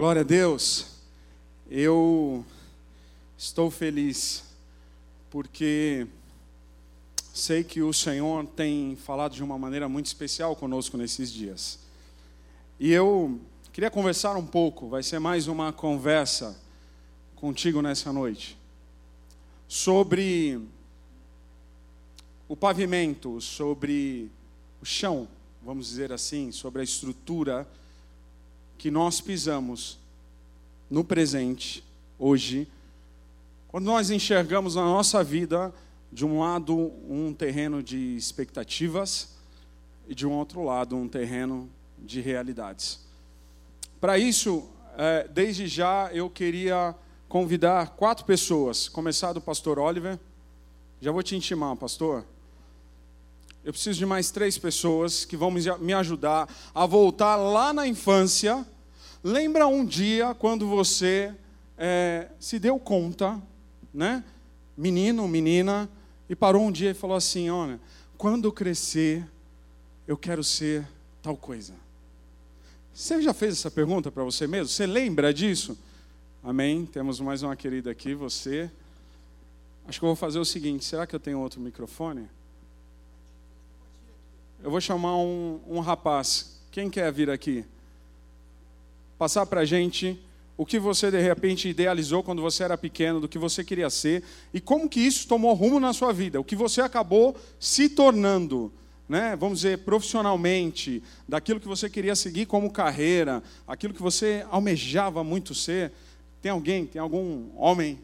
Glória a Deus. Eu estou feliz porque sei que o Senhor tem falado de uma maneira muito especial conosco nesses dias. E eu queria conversar um pouco, vai ser mais uma conversa contigo nessa noite, sobre o pavimento, sobre o chão, vamos dizer assim, sobre a estrutura que nós pisamos no presente, hoje, quando nós enxergamos na nossa vida, de um lado, um terreno de expectativas e de um outro lado, um terreno de realidades. Para isso, é, desde já, eu queria convidar quatro pessoas, começar do pastor Oliver. Já vou te intimar, pastor. Eu preciso de mais três pessoas que vão me ajudar a voltar lá na infância. Lembra um dia quando você é, se deu conta, né? Menino, menina, e parou um dia e falou assim: Olha, quando crescer, eu quero ser tal coisa. Você já fez essa pergunta para você mesmo? Você lembra disso? Amém? Temos mais uma querida aqui, você. Acho que eu vou fazer o seguinte: será que eu tenho outro microfone? Eu vou chamar um, um rapaz. Quem quer vir aqui? Passar para a gente o que você de repente idealizou quando você era pequeno, do que você queria ser e como que isso tomou rumo na sua vida, o que você acabou se tornando, né? Vamos dizer profissionalmente, daquilo que você queria seguir como carreira, aquilo que você almejava muito ser. Tem alguém, tem algum homem,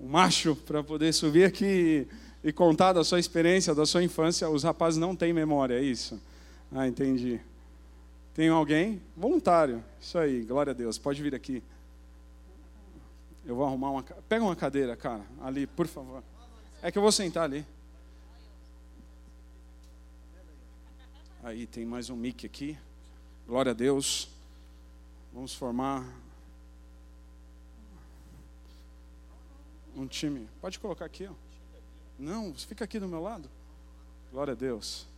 um macho para poder subir aqui e contar da sua experiência, da sua infância, os rapazes não têm memória, é isso? Ah, entendi. Tem alguém? Voluntário. Isso aí, glória a Deus. Pode vir aqui. Eu vou arrumar uma. Pega uma cadeira, cara, ali, por favor. É que eu vou sentar ali. Aí tem mais um mic aqui. Glória a Deus. Vamos formar um time. Pode colocar aqui, ó. Não, fica aqui do meu lado. Glória a Deus.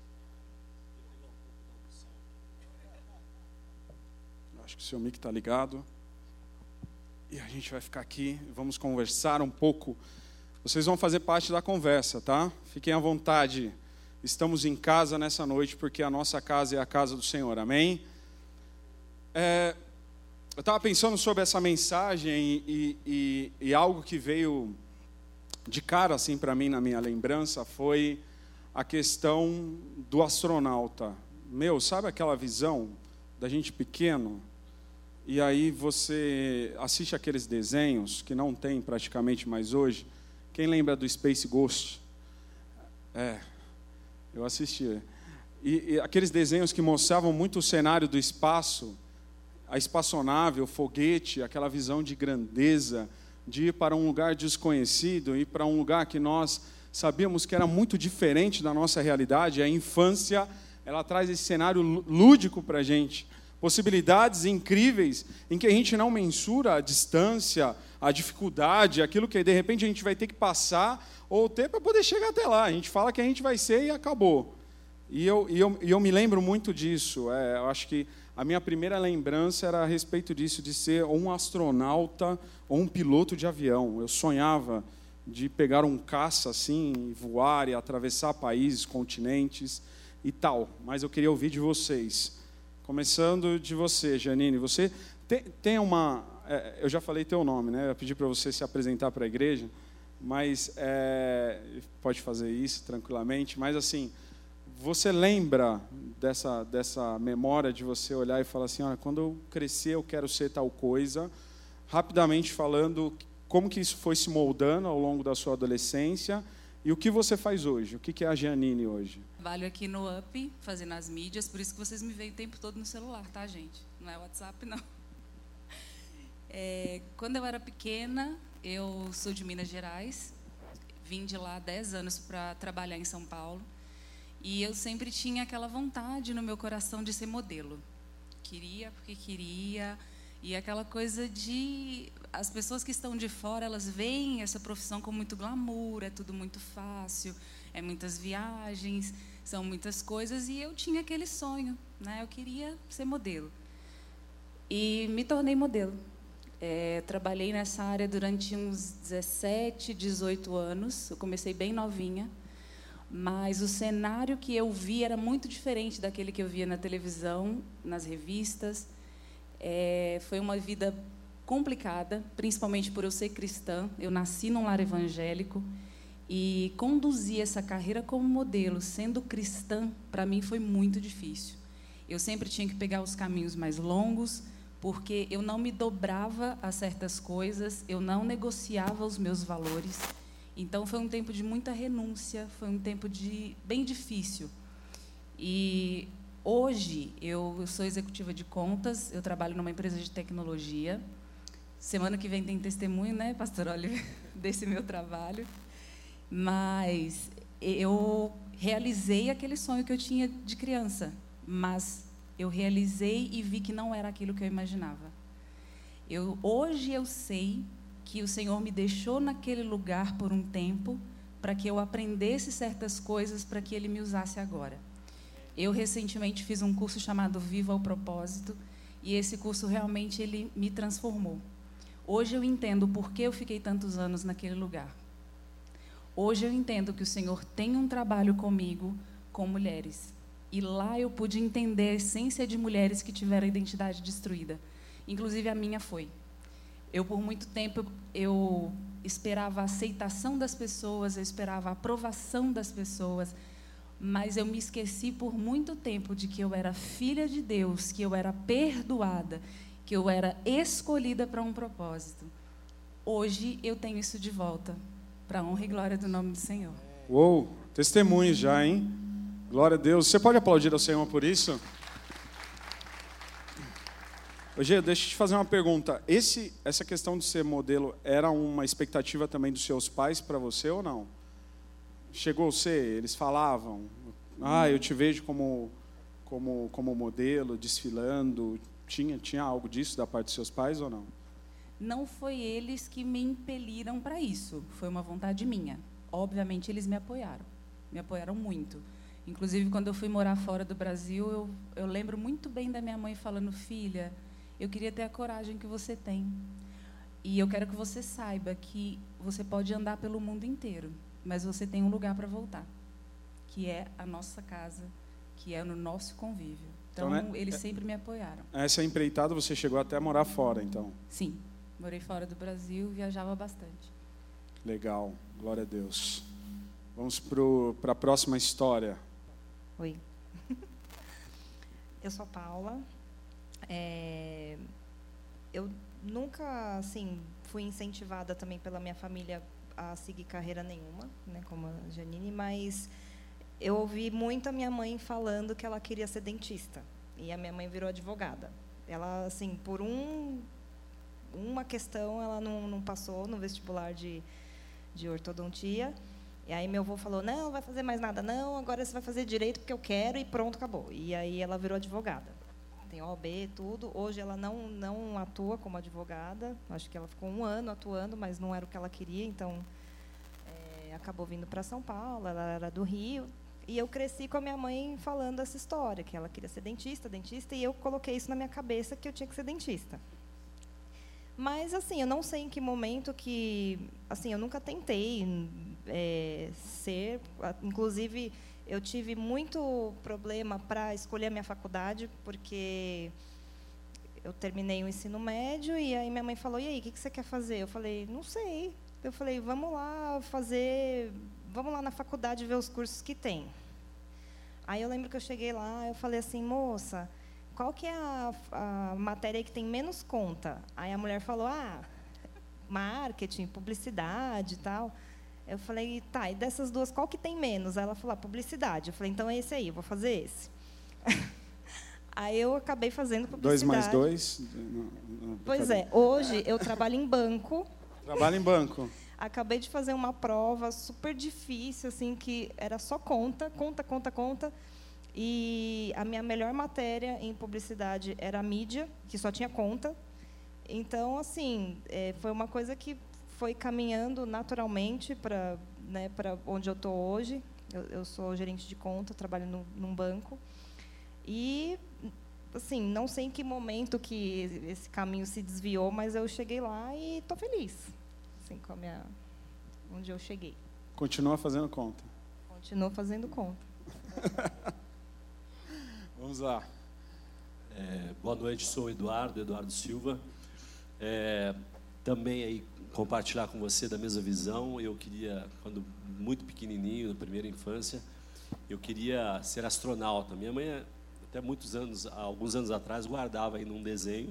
Acho que o seu mic está ligado. E a gente vai ficar aqui, vamos conversar um pouco. Vocês vão fazer parte da conversa, tá? Fiquem à vontade. Estamos em casa nessa noite porque a nossa casa é a casa do Senhor, amém? É, eu estava pensando sobre essa mensagem e, e, e algo que veio de cara assim para mim na minha lembrança foi a questão do astronauta. Meu, sabe aquela visão da gente pequeno? E aí você assiste aqueles desenhos que não tem praticamente mais hoje. Quem lembra do Space Ghost? É, eu assisti. E, e aqueles desenhos que mostravam muito o cenário do espaço, a espaçonave, o foguete, aquela visão de grandeza, de ir para um lugar desconhecido, ir para um lugar que nós sabíamos que era muito diferente da nossa realidade. A infância, ela traz esse cenário lúdico para a gente. Possibilidades incríveis em que a gente não mensura a distância, a dificuldade, aquilo que de repente a gente vai ter que passar ou ter para poder chegar até lá. A gente fala que a gente vai ser e acabou. E eu, e eu, e eu me lembro muito disso. É, eu acho que a minha primeira lembrança era a respeito disso, de ser um astronauta ou um piloto de avião. Eu sonhava de pegar um caça assim, voar e atravessar países, continentes e tal. Mas eu queria ouvir de vocês. Começando de você, Janine. Você tem, tem uma. É, eu já falei teu nome, né? Eu pedi para você se apresentar para a igreja, mas é, pode fazer isso tranquilamente. Mas assim, você lembra dessa, dessa memória de você olhar e falar assim, olha, quando eu crescer eu quero ser tal coisa, rapidamente falando como que isso foi se moldando ao longo da sua adolescência e o que você faz hoje, o que é a Giannini hoje? Trabalho aqui no UP, fazendo as mídias, por isso que vocês me veem o tempo todo no celular, tá, gente? Não é WhatsApp, não. É, quando eu era pequena, eu sou de Minas Gerais, vim de lá há 10 anos para trabalhar em São Paulo. E eu sempre tinha aquela vontade no meu coração de ser modelo. Queria porque queria. E aquela coisa de. As pessoas que estão de fora, elas veem essa profissão com muito glamour, é tudo muito fácil, é muitas viagens, são muitas coisas. E eu tinha aquele sonho, né? Eu queria ser modelo. e me tornei modelo. É, trabalhei nessa área durante uns 17, 18 anos. Eu comecei bem novinha, mas o cenário que eu vi era muito diferente daquele que eu via na televisão, nas revistas. É, foi uma vida complicada, principalmente por eu ser cristã. Eu nasci num lar evangélico e conduzir essa carreira como modelo, sendo cristã, para mim foi muito difícil. Eu sempre tinha que pegar os caminhos mais longos, porque eu não me dobrava a certas coisas, eu não negociava os meus valores. Então foi um tempo de muita renúncia, foi um tempo de bem difícil. E hoje eu, sou executiva de contas, eu trabalho numa empresa de tecnologia. Semana que vem tem testemunho, né, pastor Oliver, desse meu trabalho. Mas eu realizei aquele sonho que eu tinha de criança, mas eu realizei e vi que não era aquilo que eu imaginava. Eu, hoje eu sei que o Senhor me deixou naquele lugar por um tempo para que eu aprendesse certas coisas para que Ele me usasse agora. Eu recentemente fiz um curso chamado Viva o Propósito e esse curso realmente ele me transformou. Hoje eu entendo por que eu fiquei tantos anos naquele lugar. Hoje eu entendo que o Senhor tem um trabalho comigo com mulheres e lá eu pude entender a essência de mulheres que tiveram a identidade destruída. Inclusive a minha foi. Eu por muito tempo eu esperava a aceitação das pessoas, eu esperava a aprovação das pessoas, mas eu me esqueci por muito tempo de que eu era filha de Deus, que eu era perdoada, que eu era escolhida para um propósito. Hoje eu tenho isso de volta, para a honra e glória do nome do Senhor. Uou, testemunho já, hein? Glória a Deus. Você pode aplaudir ao Senhor por isso? Hoje, deixa eu te fazer uma pergunta. Esse, essa questão de ser modelo era uma expectativa também dos seus pais para você ou não? Chegou a ser? Eles falavam, ah, eu te vejo como, como, como modelo, desfilando. Tinha, tinha algo disso da parte dos seus pais ou não? Não foi eles que me impeliram para isso. Foi uma vontade minha. Obviamente, eles me apoiaram. Me apoiaram muito. Inclusive, quando eu fui morar fora do Brasil, eu, eu lembro muito bem da minha mãe falando: Filha, eu queria ter a coragem que você tem. E eu quero que você saiba que você pode andar pelo mundo inteiro, mas você tem um lugar para voltar, que é a nossa casa, que é no nosso convívio. Então, então né, eles é, sempre me apoiaram. Essa empreitada você chegou até a morar fora, então? Sim, morei fora do Brasil, viajava bastante. Legal, glória a Deus. Vamos para a próxima história. Oi. eu sou a Paula. É, eu nunca, assim, fui incentivada também pela minha família a seguir carreira nenhuma, né, como a Janine, mas eu ouvi muito a minha mãe falando que ela queria ser dentista. E a minha mãe virou advogada. Ela, assim, por um, uma questão, ela não, não passou no vestibular de, de ortodontia. E aí meu avô falou: não, não vai fazer mais nada, não, agora você vai fazer direito porque eu quero e pronto, acabou. E aí ela virou advogada. Tem OB, tudo. Hoje ela não, não atua como advogada. Acho que ela ficou um ano atuando, mas não era o que ela queria, então é, acabou vindo para São Paulo. Ela era do Rio. E eu cresci com a minha mãe falando essa história, que ela queria ser dentista, dentista, e eu coloquei isso na minha cabeça que eu tinha que ser dentista. Mas assim, eu não sei em que momento que, assim, eu nunca tentei é, ser. Inclusive, eu tive muito problema para escolher a minha faculdade, porque eu terminei o ensino médio e aí minha mãe falou: "E aí, o que, que você quer fazer?" Eu falei: "Não sei". Eu falei: "Vamos lá fazer, vamos lá na faculdade ver os cursos que tem". Aí eu lembro que eu cheguei lá, eu falei assim: "Moça, qual que é a, a matéria que tem menos conta?" Aí a mulher falou: "Ah, marketing, publicidade e tal". Eu falei, tá, e dessas duas, qual que tem menos? Ela falou, ah, publicidade. Eu falei, então é esse aí, eu vou fazer esse. aí eu acabei fazendo publicidade. Dois mais dois? Pois é, hoje eu trabalho em banco. Trabalho em banco. Acabei de fazer uma prova super difícil, assim, que era só conta, conta, conta, conta. E a minha melhor matéria em publicidade era a mídia, que só tinha conta. Então, assim, é, foi uma coisa que foi caminhando naturalmente para né, onde eu estou hoje. Eu, eu, sou gerente de conta, trabalho no, num banco. E assim, não sei em que momento que esse caminho se desviou, mas eu cheguei lá e estou feliz, assim, com a minha, onde eu cheguei. Continua fazendo conta. Continuo fazendo conta. Vamos lá. É, boa noite, sou Eduardo, Eduardo Silva. É, também aí compartilhar com você da mesma visão. Eu queria, quando muito pequenininho, na primeira infância, eu queria ser astronauta. Minha mãe, até muitos anos, alguns anos atrás, guardava aí num desenho,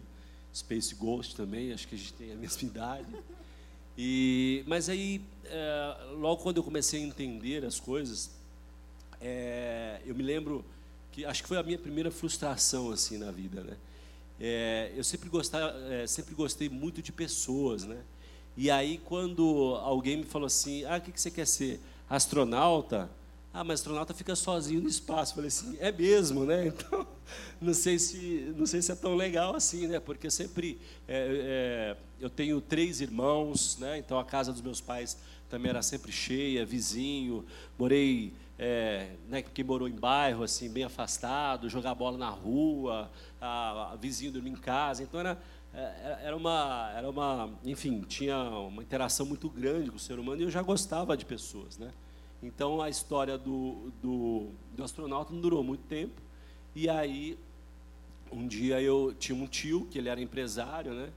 Space Ghost também, acho que a gente tem a mesma idade. E, mas aí, é, logo quando eu comecei a entender as coisas, é, eu me lembro que acho que foi a minha primeira frustração assim na vida, né? É, eu sempre gostei, é, sempre gostei muito de pessoas, né? E aí quando alguém me falou assim, ah, o que, que você quer ser? Astronauta? Ah, mas astronauta fica sozinho no espaço. Eu falei assim, é mesmo, né? Então, não sei se, não sei se é tão legal assim, né? Porque sempre é, é, eu tenho três irmãos, né? Então a casa dos meus pais também era sempre cheia, vizinho. Morei é, né, que morou em bairro assim bem afastado, jogar bola na rua, a, a vizinho dormir em casa, então era é, era uma era uma enfim tinha uma interação muito grande com o ser humano e eu já gostava de pessoas, né? Então a história do, do, do astronauta não durou muito tempo e aí um dia eu tinha um tio que ele era empresário, né?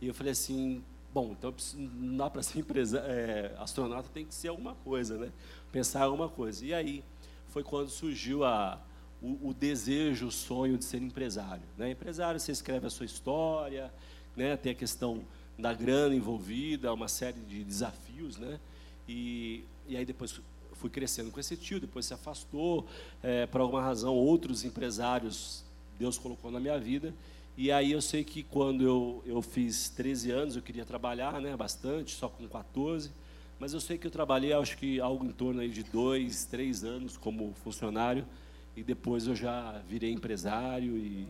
E eu falei assim, bom, então não dá para ser empresa, é, astronauta, tem que ser alguma coisa, né? Pensar alguma coisa. E aí foi quando surgiu a, o, o, desejo, o sonho de ser empresário. Né? Empresário, você escreve a sua história, né? tem a questão da grana envolvida, uma série de desafios. Né? E, e aí depois fui crescendo com esse tio, depois se afastou, é, por alguma razão, outros empresários Deus colocou na minha vida. E aí eu sei que quando eu, eu fiz 13 anos, eu queria trabalhar né, bastante, só com 14. Mas eu sei que eu trabalhei, acho que algo em torno aí de dois, três anos como funcionário e depois eu já virei empresário e,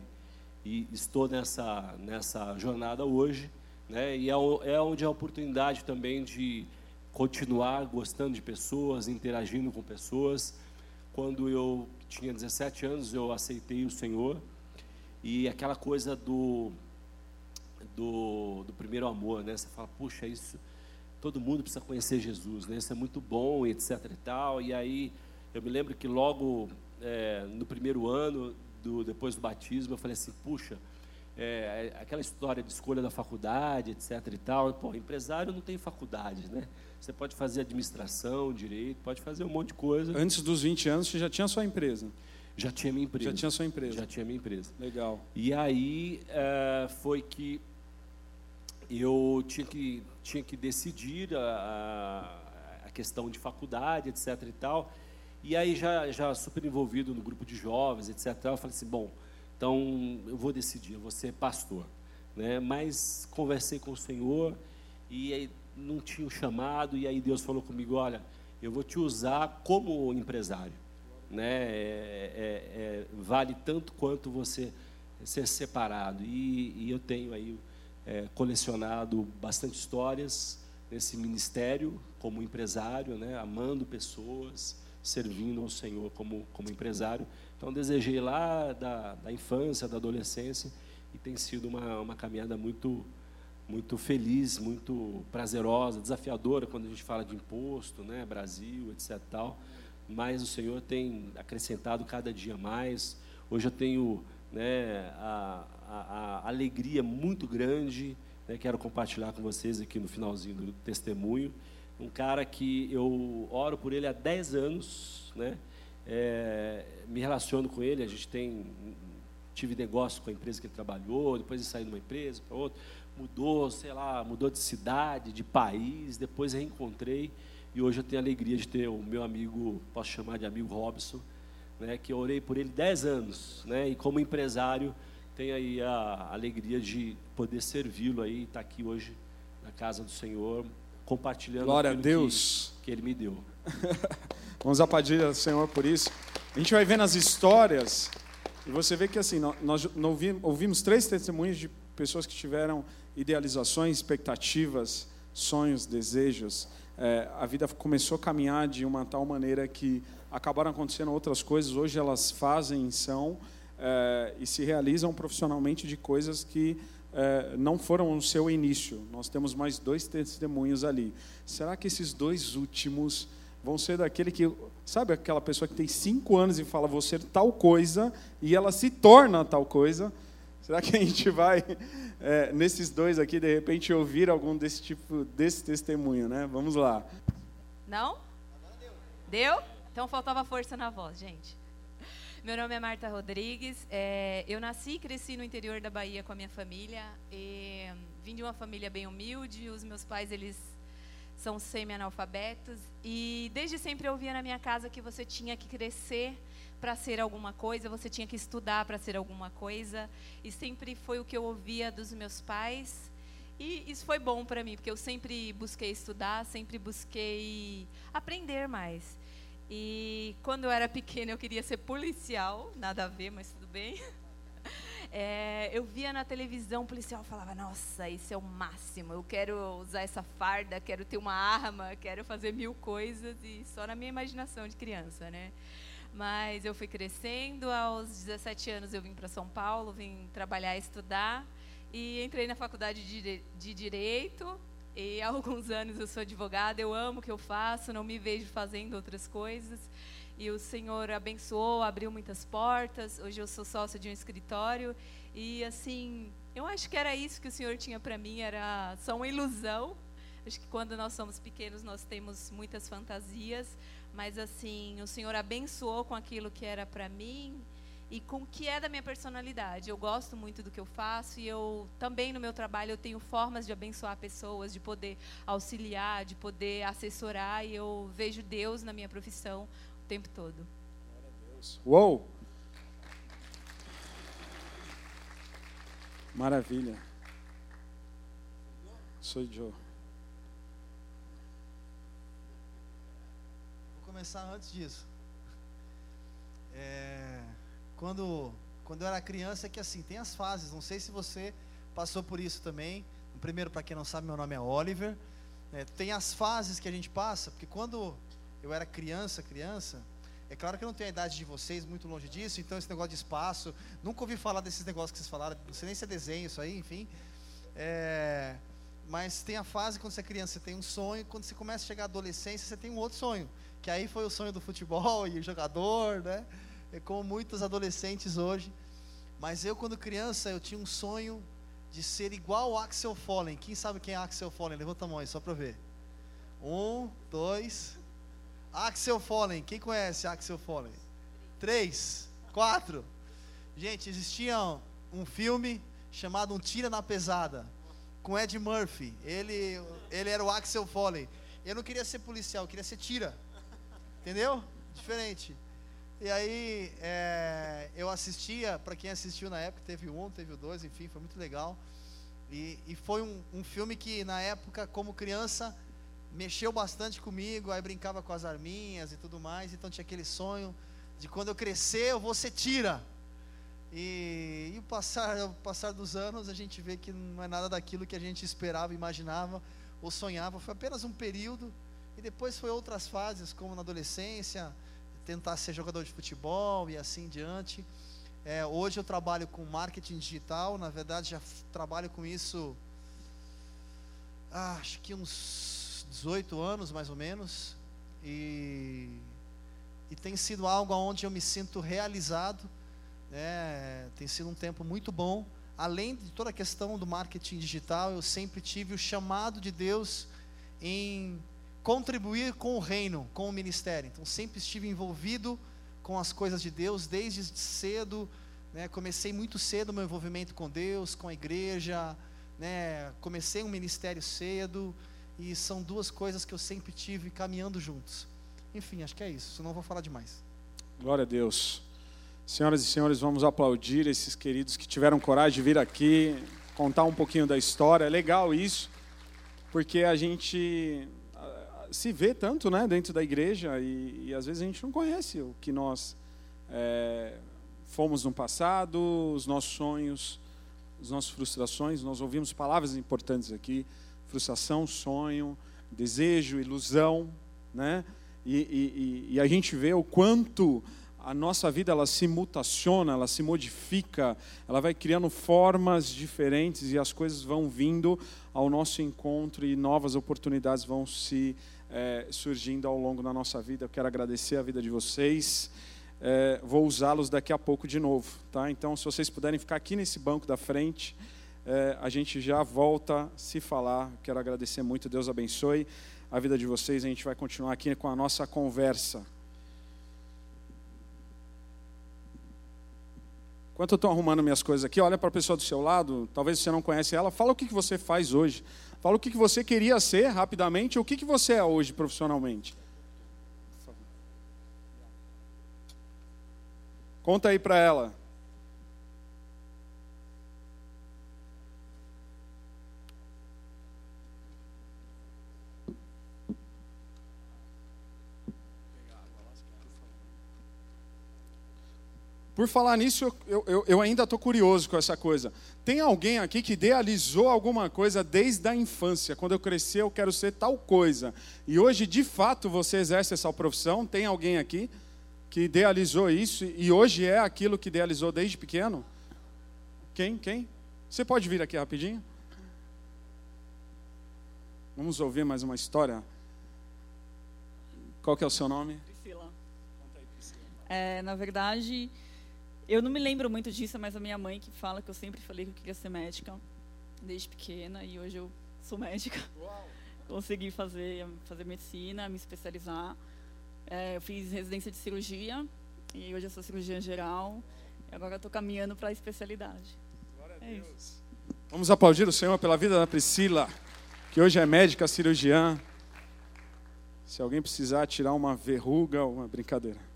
e estou nessa nessa jornada hoje, né? E é, é onde a oportunidade também de continuar gostando de pessoas, interagindo com pessoas. Quando eu tinha 17 anos, eu aceitei o Senhor e aquela coisa do do, do primeiro amor, né? Você fala, puxa, isso todo mundo precisa conhecer Jesus, né? Isso é muito bom, etc e tal. E aí eu me lembro que logo é, no primeiro ano, do, depois do batismo, eu falei assim, puxa, é, é, aquela história de escolha da faculdade, etc e tal. Pô, empresário não tem faculdade, né? Você pode fazer administração, direito, pode fazer um monte de coisa. Antes dos 20 anos, você já tinha sua empresa? Já tinha minha empresa. Já tinha sua empresa? Já tinha minha empresa. Legal. E aí é, foi que eu tinha que, tinha que decidir a, a questão de faculdade, etc. e tal. E aí, já, já super envolvido no grupo de jovens, etc. Eu falei assim: bom, então eu vou decidir, eu vou ser pastor. Né? Mas conversei com o Senhor e aí não tinha o chamado, e aí Deus falou comigo: olha, eu vou te usar como empresário. Né? É, é, é, vale tanto quanto você ser separado. E, e eu tenho aí é, colecionado bastante histórias nesse ministério como empresário, né, amando pessoas, servindo ao Senhor como, como empresário. Então, desejei lá da, da infância, da adolescência, e tem sido uma, uma caminhada muito, muito feliz, muito prazerosa, desafiadora quando a gente fala de imposto, né, Brasil, etc. Tal. Mas o Senhor tem acrescentado cada dia mais. Hoje eu tenho né, a, a, alegria muito grande. Né, quero compartilhar com vocês aqui no finalzinho do testemunho. Um cara que eu oro por ele há 10 anos, né? É, me relaciono com ele, a gente tem tive negócio com a empresa que ele trabalhou, depois ele saiu de uma empresa para outra, mudou, sei lá, mudou de cidade, de país, depois reencontrei e hoje eu tenho a alegria de ter o meu amigo, posso chamar de amigo Robson, né, que eu orei por ele 10 anos, né, e como empresário tenho aí a alegria de poder servi-lo aí, estar tá aqui hoje na casa do Senhor, compartilhando Glória a Deus. Que, que Ele me deu. Vamos aplaudir ao Senhor por isso. A gente vai vendo as histórias e você vê que assim nós ouvimos três testemunhos de pessoas que tiveram idealizações, expectativas, sonhos, desejos. É, a vida começou a caminhar de uma tal maneira que acabaram acontecendo outras coisas. Hoje elas fazem, são é, e se realizam profissionalmente de coisas que é, não foram o seu início. Nós temos mais dois testemunhos ali. Será que esses dois últimos vão ser daquele que. Sabe aquela pessoa que tem cinco anos e fala, ser tal coisa, e ela se torna tal coisa? Será que a gente vai, é, nesses dois aqui, de repente, ouvir algum desse tipo, desse testemunho, né? Vamos lá. Não? Deu? Então faltava força na voz, gente. Meu nome é Marta Rodrigues. É, eu nasci e cresci no interior da Bahia com a minha família. E, vim de uma família bem humilde. Os meus pais eles são semi-analfabetos. E desde sempre eu via na minha casa que você tinha que crescer para ser alguma coisa, você tinha que estudar para ser alguma coisa. E sempre foi o que eu ouvia dos meus pais. E isso foi bom para mim, porque eu sempre busquei estudar, sempre busquei aprender mais. E quando eu era pequena eu queria ser policial, nada a ver, mas tudo bem. É, eu via na televisão policial falava, nossa, isso é o máximo, eu quero usar essa farda, quero ter uma arma, quero fazer mil coisas, e só na minha imaginação de criança, né? Mas eu fui crescendo, aos 17 anos eu vim para São Paulo, vim trabalhar estudar, e entrei na faculdade de, de Direito, e há alguns anos eu sou advogada, eu amo o que eu faço, não me vejo fazendo outras coisas. E o Senhor abençoou, abriu muitas portas. Hoje eu sou sócia de um escritório e assim, eu acho que era isso que o Senhor tinha para mim, era só uma ilusão. Acho que quando nós somos pequenos nós temos muitas fantasias, mas assim, o Senhor abençoou com aquilo que era para mim e com o que é da minha personalidade. Eu gosto muito do que eu faço e eu também no meu trabalho eu tenho formas de abençoar pessoas, de poder auxiliar, de poder assessorar e eu vejo Deus na minha profissão o tempo todo. Uou! Maravilha. Sou Joe. Vou começar antes disso. É quando, quando eu era criança, é que assim, tem as fases. Não sei se você passou por isso também. Primeiro, para quem não sabe, meu nome é Oliver. É, tem as fases que a gente passa, porque quando eu era criança, criança, é claro que eu não tenho a idade de vocês, muito longe disso, então esse negócio de espaço, nunca ouvi falar desses negócios que vocês falaram, não sei nem se é desenho isso aí, enfim. É, mas tem a fase quando você é criança, você tem um sonho, quando você começa a chegar à adolescência, você tem um outro sonho, que aí foi o sonho do futebol e jogador, né? É como muitos adolescentes hoje. Mas eu, quando criança, eu tinha um sonho de ser igual ao Axel Follen. Quem sabe quem é Axel Follen? Levanta a mão aí, só para ver. Um, dois. Axel Follen. Quem conhece Axel Follen? Três, quatro. Gente, existia um filme chamado Um Tira na Pesada, com Ed Murphy. Ele, ele era o Axel Follen. Eu não queria ser policial, eu queria ser tira. Entendeu? Diferente. E aí é, eu assistia, para quem assistiu na época, teve um, teve o dois, enfim, foi muito legal. E, e foi um, um, filme que na época, como criança, mexeu bastante comigo, aí brincava com as arminhas e tudo mais, então tinha aquele sonho de quando eu crescer eu vou ser tira. E, e o, passar, o passar dos anos a gente vê que não é nada daquilo que a gente esperava, imaginava ou sonhava, foi apenas um período, e depois foi outras fases, como na adolescência, tentar ser jogador de futebol e assim diante. É, hoje eu trabalho com marketing digital, na verdade já trabalho com isso ah, acho que uns 18 anos mais ou menos. E, e tem sido algo onde eu me sinto realizado. Né? Tem sido um tempo muito bom. Além de toda a questão do marketing digital, eu sempre tive o chamado de Deus em contribuir com o reino, com o ministério. Então sempre estive envolvido com as coisas de Deus desde cedo. Né? Comecei muito cedo meu envolvimento com Deus, com a igreja. Né? Comecei um ministério cedo e são duas coisas que eu sempre tive caminhando juntos. Enfim, acho que é isso. Senão vou falar demais. Glória a Deus. Senhoras e senhores, vamos aplaudir esses queridos que tiveram coragem de vir aqui contar um pouquinho da história. É legal isso, porque a gente se vê tanto né, dentro da igreja e, e às vezes a gente não conhece o que nós é, fomos no passado, os nossos sonhos, as nossas frustrações. Nós ouvimos palavras importantes aqui: frustração, sonho, desejo, ilusão, né? E, e, e a gente vê o quanto a nossa vida ela se mutaciona, ela se modifica, ela vai criando formas diferentes e as coisas vão vindo ao nosso encontro e novas oportunidades vão se é, surgindo ao longo da nossa vida. Eu quero agradecer a vida de vocês. É, vou usá-los daqui a pouco de novo, tá? Então, se vocês puderem ficar aqui nesse banco da frente, é, a gente já volta a se falar. Quero agradecer muito. Deus abençoe a vida de vocês. A gente vai continuar aqui com a nossa conversa. Enquanto eu estou arrumando minhas coisas aqui, olha para a pessoa do seu lado, talvez você não conhece ela, fala o que, que você faz hoje. Fala o que, você queria ser rapidamente, o que, que você é hoje profissionalmente. Conta aí para ela. Por falar nisso, eu, eu, eu ainda estou curioso com essa coisa. Tem alguém aqui que idealizou alguma coisa desde a infância? Quando eu crescer, eu quero ser tal coisa. E hoje, de fato, você exerce essa profissão? Tem alguém aqui que idealizou isso e hoje é aquilo que idealizou desde pequeno? Quem? Quem? Você pode vir aqui rapidinho? Vamos ouvir mais uma história. Qual que é o seu nome? Priscila. É, na verdade, eu não me lembro muito disso, mas a minha mãe que fala que eu sempre falei que eu queria ser médica desde pequena e hoje eu sou médica. Uau. Consegui fazer, fazer medicina, me especializar. É, eu fiz residência de cirurgia e hoje eu sou cirurgiã geral. E agora estou caminhando para a especialidade. Glória a é Deus. Isso. Vamos aplaudir o Senhor pela vida da Priscila, que hoje é médica cirurgiã. Se alguém precisar tirar uma verruga, uma brincadeira.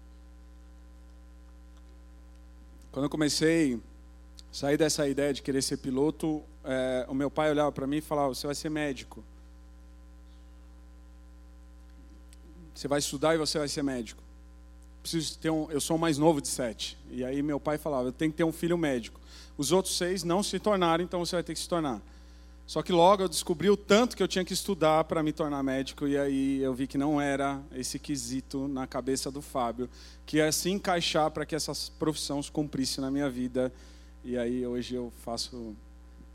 Quando eu comecei a sair dessa ideia de querer ser piloto, é, o meu pai olhava para mim e falava: Você vai ser médico. Você vai estudar e você vai ser médico. Preciso ter um, eu sou o mais novo de sete. E aí meu pai falava: Eu tenho que ter um filho médico. Os outros seis não se tornaram, então você vai ter que se tornar. Só que logo eu descobri o tanto que eu tinha que estudar para me tornar médico, e aí eu vi que não era esse quesito na cabeça do Fábio, que ia se encaixar para que essas profissões cumprissem na minha vida. E aí hoje eu faço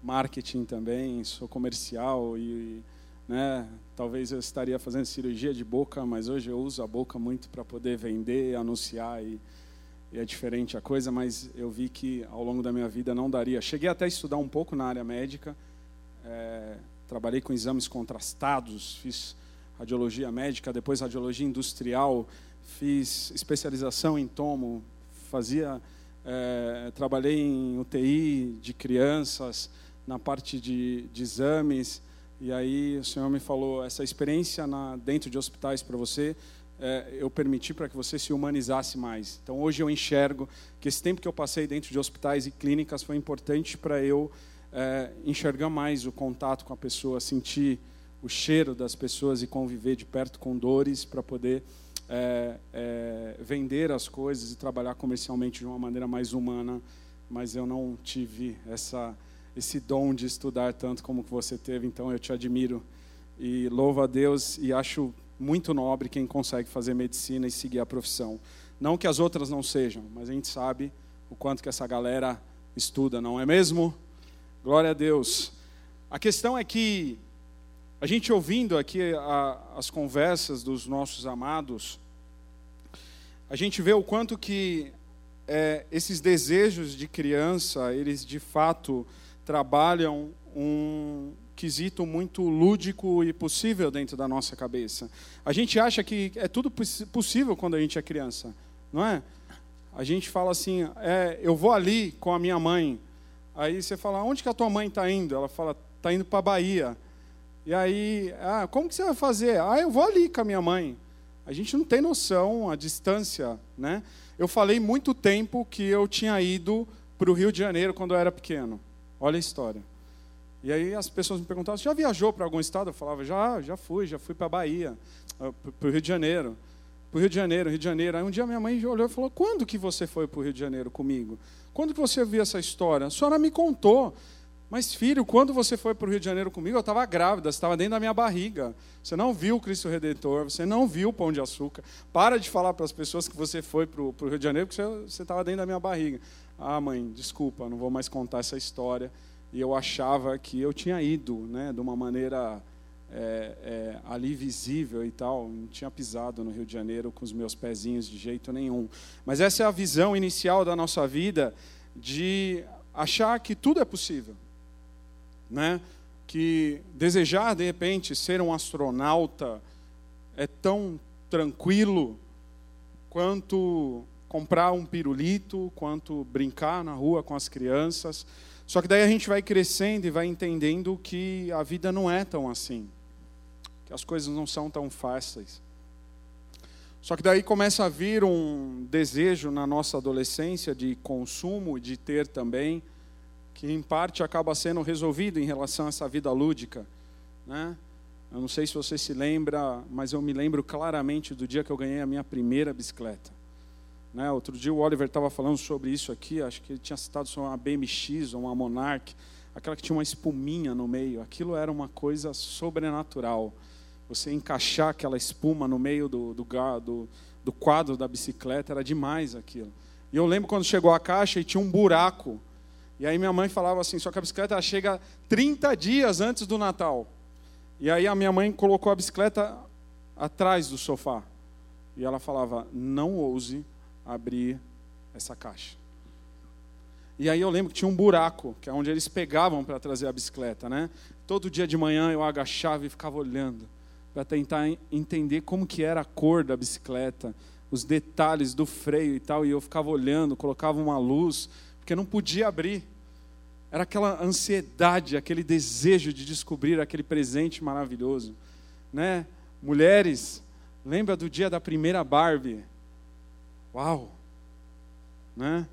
marketing também, sou comercial e né, talvez eu estaria fazendo cirurgia de boca, mas hoje eu uso a boca muito para poder vender, anunciar e, e é diferente a coisa, mas eu vi que ao longo da minha vida não daria. Cheguei até a estudar um pouco na área médica, é, trabalhei com exames contrastados, fiz radiologia médica, depois radiologia industrial, fiz especialização em tomo, fazia, é, trabalhei em UTI de crianças, na parte de, de, exames, e aí o Senhor me falou, essa experiência na, dentro de hospitais para você, é, eu permiti para que você se humanizasse mais. Então hoje eu enxergo que esse tempo que eu passei dentro de hospitais e clínicas foi importante para eu é, enxergar mais o contato com a pessoa, sentir o cheiro das pessoas e conviver de perto com dores para poder é, é, vender as coisas e trabalhar comercialmente de uma maneira mais humana. Mas eu não tive essa, esse dom de estudar tanto como você teve, então eu te admiro e louvo a Deus e acho muito nobre quem consegue fazer medicina e seguir a profissão. Não que as outras não sejam, mas a gente sabe o quanto que essa galera estuda, não é mesmo? Glória a Deus. A questão é que a gente ouvindo aqui a, as conversas dos nossos amados, a gente vê o quanto que é, esses desejos de criança, eles de fato trabalham um quesito muito lúdico e possível dentro da nossa cabeça. A gente acha que é tudo possível quando a gente é criança, não é? A gente fala assim, é, eu vou ali com a minha mãe, Aí você fala, onde que a tua mãe está indo? Ela fala, está indo para a Bahia. E aí, ah, como que você vai fazer? Ah, eu vou ali com a minha mãe. A gente não tem noção a distância, né? Eu falei muito tempo que eu tinha ido para o Rio de Janeiro quando eu era pequeno. Olha a história. E aí as pessoas me perguntavam, já viajou para algum estado? Eu falava, já, já fui, já fui para a Bahia, ah, para o Rio de Janeiro. Para o Rio de Janeiro, Rio de Janeiro. Aí um dia minha mãe olhou e falou, quando que você foi para o Rio de Janeiro comigo? Quando que você viu essa história? A senhora me contou. Mas, filho, quando você foi para o Rio de Janeiro comigo, eu estava grávida, estava dentro da minha barriga. Você não viu o Cristo Redentor, você não viu o Pão de Açúcar. Para de falar para as pessoas que você foi para o Rio de Janeiro, porque você estava dentro da minha barriga. Ah, mãe, desculpa, não vou mais contar essa história. E eu achava que eu tinha ido, né, de uma maneira é, é, ali visível e tal. Não tinha pisado no Rio de Janeiro com os meus pezinhos de jeito nenhum. Mas essa é a visão inicial da nossa vida de achar que tudo é possível né? que desejar de repente ser um astronauta é tão tranquilo quanto comprar um pirulito, quanto brincar na rua com as crianças. Só que daí a gente vai crescendo e vai entendendo que a vida não é tão assim, que as coisas não são tão fáceis. Só que daí começa a vir um desejo na nossa adolescência de consumo, de ter também que em parte acaba sendo resolvido em relação a essa vida lúdica, né? Eu não sei se você se lembra, mas eu me lembro claramente do dia que eu ganhei a minha primeira bicicleta. Né? Outro dia o Oliver estava falando sobre isso aqui, acho que ele tinha citado sobre uma BMX ou uma Monarch, aquela que tinha uma espuminha no meio. Aquilo era uma coisa sobrenatural. Você encaixar aquela espuma no meio do, do, do, do quadro da bicicleta era demais aquilo. E eu lembro quando chegou a caixa e tinha um buraco e aí minha mãe falava assim, só que a bicicleta chega 30 dias antes do Natal. E aí a minha mãe colocou a bicicleta atrás do sofá. E ela falava, não ouse abrir essa caixa. E aí eu lembro que tinha um buraco, que é onde eles pegavam para trazer a bicicleta, né? Todo dia de manhã eu agachava e ficava olhando para tentar entender como que era a cor da bicicleta, os detalhes do freio e tal, e eu ficava olhando, colocava uma luz porque não podia abrir. Era aquela ansiedade, aquele desejo de descobrir aquele presente maravilhoso, né? Mulheres, lembra do dia da primeira Barbie? Uau! Né?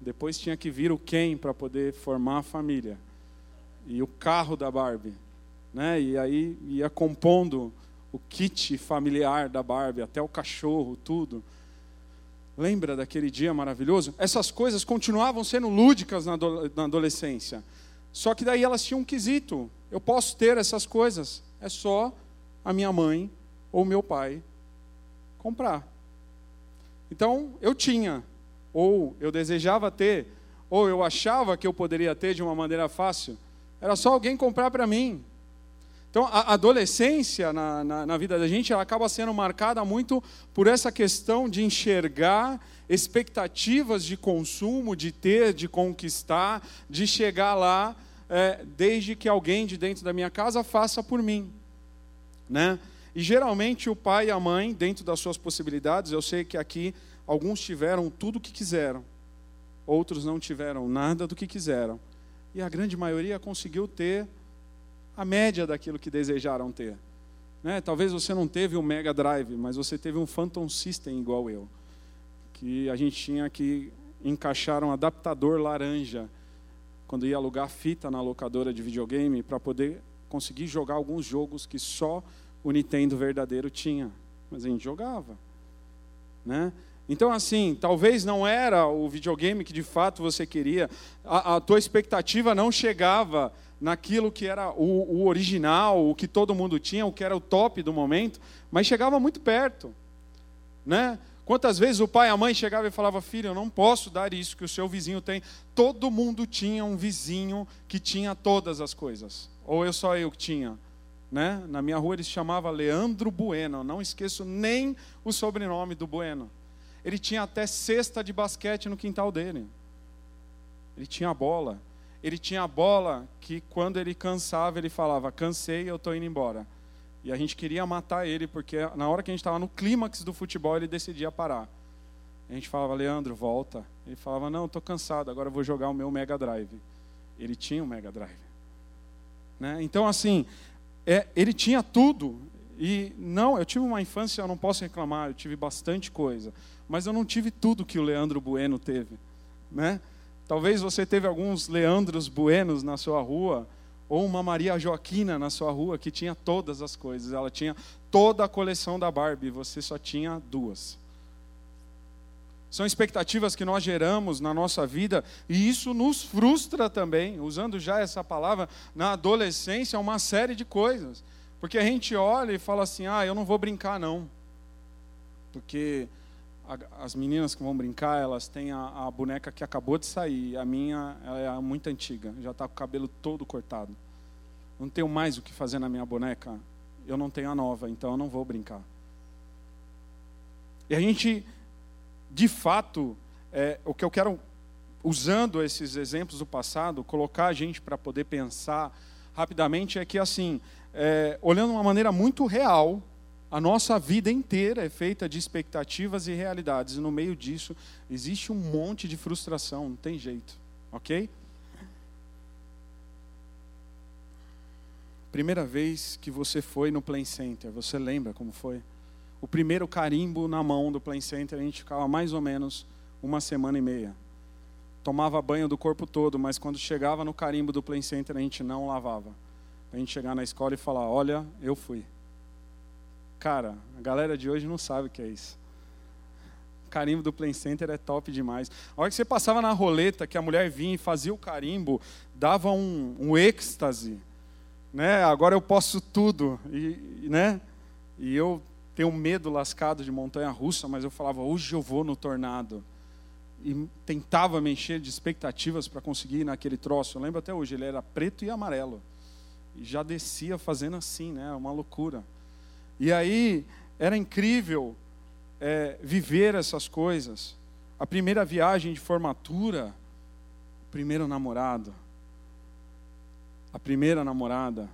Depois tinha que vir o Ken para poder formar a família. E o carro da Barbie, né? E aí ia compondo o kit familiar da Barbie, até o cachorro, tudo. Lembra daquele dia maravilhoso? Essas coisas continuavam sendo lúdicas na adolescência. Só que daí elas tinham um quesito. Eu posso ter essas coisas. É só a minha mãe ou meu pai comprar. Então, eu tinha, ou eu desejava ter, ou eu achava que eu poderia ter de uma maneira fácil. Era só alguém comprar para mim. Então, a adolescência na, na, na, vida da gente ela acaba sendo marcada muito por essa questão de enxergar expectativas de consumo, de ter, de conquistar, de chegar lá, é, desde que alguém de dentro da minha casa faça por mim. Né? E geralmente o pai e a mãe, dentro das suas possibilidades, eu sei que aqui alguns tiveram tudo o que quiseram, outros não tiveram nada do que quiseram. E a grande maioria conseguiu ter a média daquilo que desejaram ter. Né? Talvez você não teve um Mega Drive, mas você teve um Phantom System igual eu, que a gente tinha que encaixar um adaptador laranja quando ia alugar fita na locadora de videogame para poder conseguir jogar alguns jogos que só o Nintendo verdadeiro tinha, mas a gente jogava, né? Então, assim, talvez não era o videogame que de fato você queria, a, a tua expectativa não chegava naquilo que era o, o, original, o que todo mundo tinha, o que era o top do momento, mas chegava muito perto, né? Quantas vezes o pai e a mãe chegavam e falavam, filho, eu não posso dar isso que o seu vizinho tem. Todo mundo tinha um vizinho que tinha todas as coisas, ou eu só eu que tinha, né? Na minha rua ele se chamava Leandro Bueno, não esqueço nem o sobrenome do Bueno. Ele tinha até cesta de basquete no quintal dele. Ele tinha bola ele tinha a bola que quando ele cansava, ele falava: cansei, eu estou indo embora. E a gente queria matar ele, porque na hora que a gente estava no clímax do futebol, ele decidia parar. A gente falava: Leandro, volta. Ele falava: não, estou cansado, agora vou jogar o meu Mega Drive. Ele tinha um Mega Drive. Né? Então, assim, é, ele tinha tudo. E não, eu tive uma infância, eu não posso reclamar, eu tive bastante coisa. Mas eu não tive tudo que o Leandro Bueno teve. Né? Talvez você teve alguns Leandros Buenos na sua rua, ou uma Maria Joaquina na sua rua que tinha todas as coisas. Ela tinha toda a coleção da Barbie, você só tinha duas. São expectativas que nós geramos na nossa vida e isso nos frustra também, usando já essa palavra, na adolescência, uma série de coisas. Porque a gente olha e fala assim: ah, eu não vou brincar não. Porque as meninas que vão brincar, elas têm a, a, boneca que acabou de sair. A minha é muito antiga, já está com o cabelo todo cortado. Não tenho mais o que fazer na minha boneca. Eu não tenho a nova, então eu não vou brincar. E a gente de fato, é, o que eu quero, usando esses exemplos do passado, colocar a gente para poder pensar rapidamente é que, assim, é, olhando de uma maneira muito real, a nossa vida inteira é feita de expectativas e realidades, e no meio disso existe um monte de frustração, não tem jeito, ok? Primeira vez que você foi no Play Center, você lembra como foi? o primeiro carimbo na mão do Play Center, a gente ficava mais ou menos uma semana e meia. Tomava banho do corpo todo, mas quando chegava no carimbo do Play Center, a gente não lavava. A gente chegar na escola e falar: Olha, eu fui. Cara, a galera de hoje não sabe o que é isso. O carimbo do Play Center é top demais. A hora que você passava na roleta, que a mulher vinha e fazia o carimbo, dava um, um êxtase. Né? Agora eu posso tudo. E, né? e eu tenho medo lascado de montanha russa, mas eu falava, hoje eu vou no tornado. E tentava me encher de expectativas para conseguir ir naquele troço. Eu lembro até hoje, ele era preto e amarelo. E já descia fazendo assim, né? Uma loucura. E aí era incrível é, viver essas coisas. A primeira viagem de formatura, o primeiro namorado, a primeira namorada,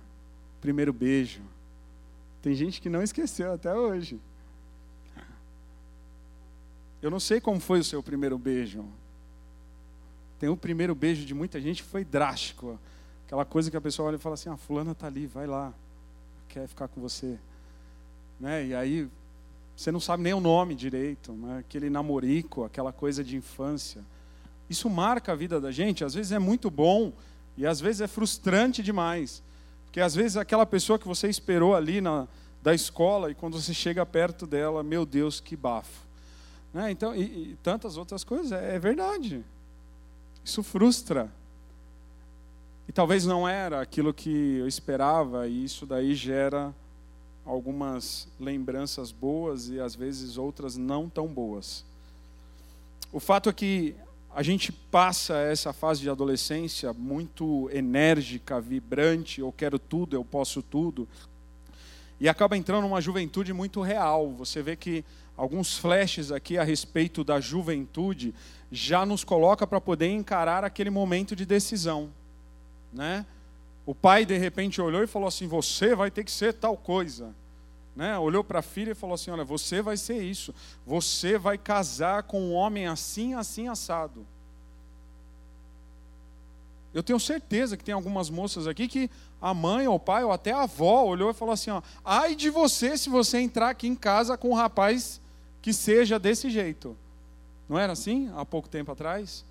o primeiro beijo tem gente que não esqueceu até hoje. Eu não sei como foi o seu primeiro beijo. Tem o primeiro beijo de muita gente que foi drástico. Aquela coisa que a pessoa olha e fala assim: ah, fulana está ali, vai lá, quer ficar com você. Né? E aí você não sabe nem o nome direito, né? aquele namorico, aquela coisa de infância. Isso marca a vida da gente, às vezes é muito bom e às vezes é frustrante demais. Porque às vezes aquela pessoa que você esperou ali na, da escola e quando você chega perto dela, meu Deus, que bafo. Né? Então, e, e, tantas outras coisas, é, é verdade. Isso frustra. E talvez não era aquilo que eu esperava, e isso daí gera algumas lembranças boas e às vezes outras não tão boas. O fato é que a gente passa essa fase de adolescência muito enérgica, vibrante, eu quero tudo, eu posso tudo, e acaba entrando numa juventude muito real. Você vê que alguns flashes aqui a respeito da juventude já nos coloca para poder encarar aquele momento de decisão, né? O pai de repente olhou e falou assim: "Você vai ter que ser tal coisa". Né? Olhou para a filha e falou assim: Olha, você vai ser isso. Você vai casar com um homem assim, assim, assado. Eu tenho certeza que tem algumas moças aqui que a mãe ou o pai ou até a avó olhou e falou assim: ó, ai de você se você entrar aqui em casa com um rapaz que seja desse jeito. Não era assim há pouco tempo atrás?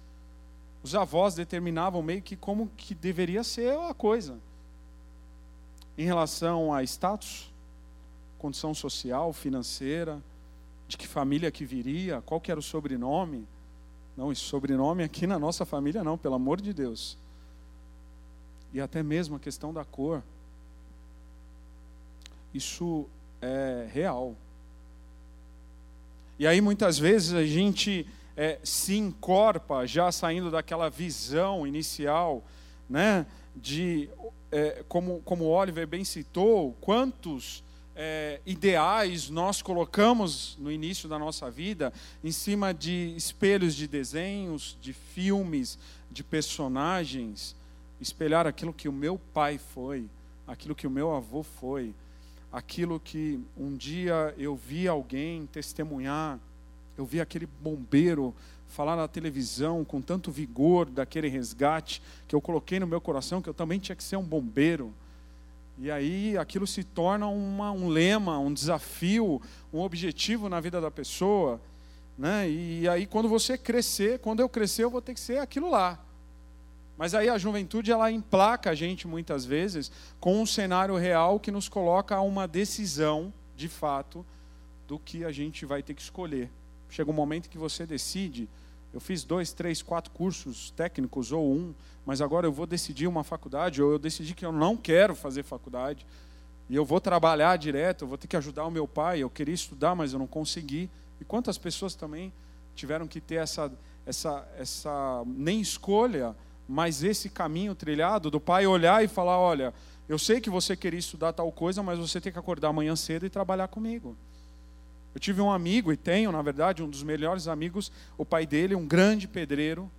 Os avós determinavam meio que como que deveria ser a coisa. Em relação a status, condição social, financeira, de que família que viria, qual que era o sobrenome. Não, esse sobrenome aqui na nossa família não, pelo amor de Deus. E até mesmo a questão da cor. Isso é real. E aí muitas vezes a gente é, se encorpa já saindo daquela visão inicial, né, de é, como como Oliver bem citou, quantos é, ideais nós colocamos no início da nossa vida em cima de espelhos de desenhos, de filmes, de personagens, espelhar aquilo que o meu pai foi, aquilo que o meu avô foi, aquilo que um dia eu vi alguém testemunhar, eu vi aquele bombeiro falar na televisão com tanto vigor daquele resgate que eu coloquei no meu coração que eu também tinha que ser um bombeiro. E aí aquilo se torna uma, um lema, um desafio, um objetivo na vida da pessoa. Né? E aí quando você crescer, quando eu crescer, eu vou ter que ser aquilo lá. Mas aí a juventude ela emplaca a gente muitas vezes com um cenário real que nos coloca a uma decisão, de fato, do que a gente vai ter que escolher. Chega um momento que você decide. Eu fiz dois, três, quatro cursos técnicos ou um, mas agora eu vou decidir uma faculdade, ou eu decidi que eu não quero fazer faculdade, e eu vou trabalhar direto, eu vou ter que ajudar o meu pai. Eu queria estudar, mas eu não consegui. E quantas pessoas também tiveram que ter essa, essa, essa nem escolha, mas esse caminho trilhado do pai olhar e falar: olha, eu sei que você queria estudar tal coisa, mas você tem que acordar amanhã cedo e trabalhar comigo. Eu tive um amigo, e tenho, na verdade, um dos melhores amigos, o pai dele, um grande pedreiro,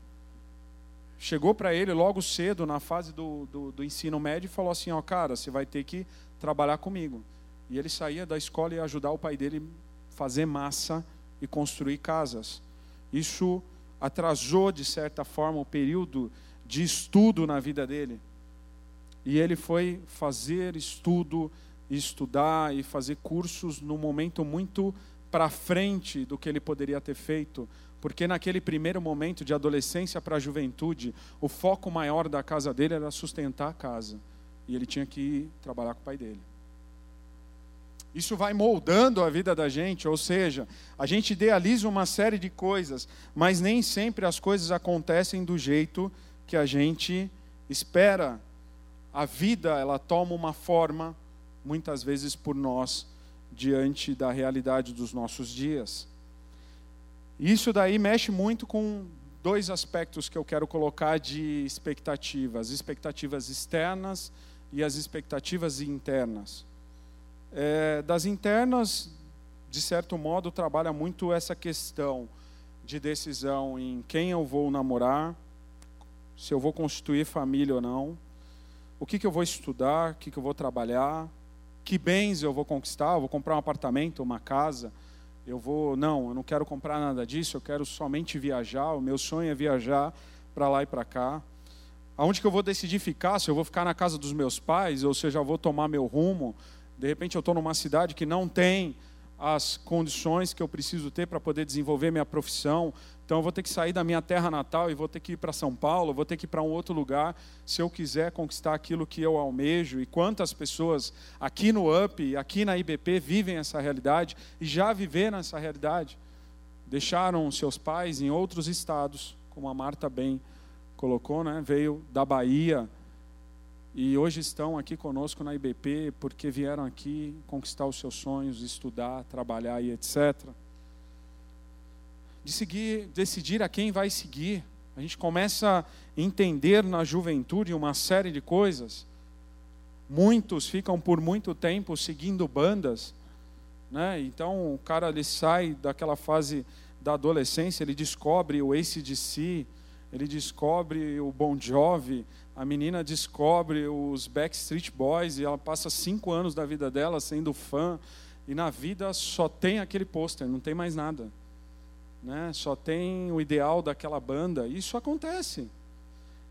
chegou para ele logo cedo, na fase do, do, do, ensino médio, e falou assim: Ó, cara, você vai ter que trabalhar comigo. E ele saía da escola e ia ajudar o pai dele fazer massa e construir casas. Isso atrasou, de certa forma, o período de estudo na vida dele. E ele foi fazer estudo, estudar e fazer cursos no momento muito para frente do que ele poderia ter feito, porque naquele primeiro momento de adolescência para a juventude, o foco maior da casa dele era sustentar a casa, e ele tinha que ir trabalhar com o pai dele. Isso vai moldando a vida da gente, ou seja, a gente idealiza uma série de coisas, mas nem sempre as coisas acontecem do jeito que a gente espera a vida ela toma uma forma, muitas vezes por nós, diante da realidade dos nossos dias. Isso daí mexe muito com dois aspectos que eu quero colocar de expectativas: expectativas externas e as expectativas internas. É, das internas, de certo modo, trabalha muito essa questão de decisão em quem eu vou namorar, se eu vou constituir família ou não o que, que eu vou estudar, o que, que eu vou trabalhar, que bens eu vou conquistar, eu vou comprar um apartamento, uma casa, eu vou, não, eu não quero comprar nada disso, eu quero somente viajar, o meu sonho é viajar para lá e para cá. Aonde que eu vou decidir ficar? Se eu vou ficar na casa dos meus pais, ou se eu já vou tomar meu rumo. De repente eu estou numa cidade que não tem as condições que eu preciso ter para poder desenvolver minha profissão. Então eu vou ter que sair da minha terra natal e vou ter que ir para São Paulo, vou ter que ir para um outro lugar se eu quiser conquistar aquilo que eu almejo. E quantas pessoas aqui no UP, aqui na IBP vivem essa realidade e já viveram essa realidade. Deixaram seus pais em outros estados, como a Marta bem colocou, né? Veio da Bahia, e hoje estão aqui conosco na IBP porque vieram aqui conquistar os seus sonhos, estudar, trabalhar e etc. De seguir, decidir a quem vai seguir. A gente começa a entender na juventude uma série de coisas. Muitos ficam por muito tempo seguindo bandas, né? Então o cara ele sai daquela fase da adolescência, ele descobre o ACDC, ele descobre o Bon Jovi, a menina descobre os Backstreet Boys e ela passa cinco anos da vida dela sendo fã e na vida só tem aquele pôster, não tem mais nada, né? Só tem o ideal daquela banda. Isso acontece.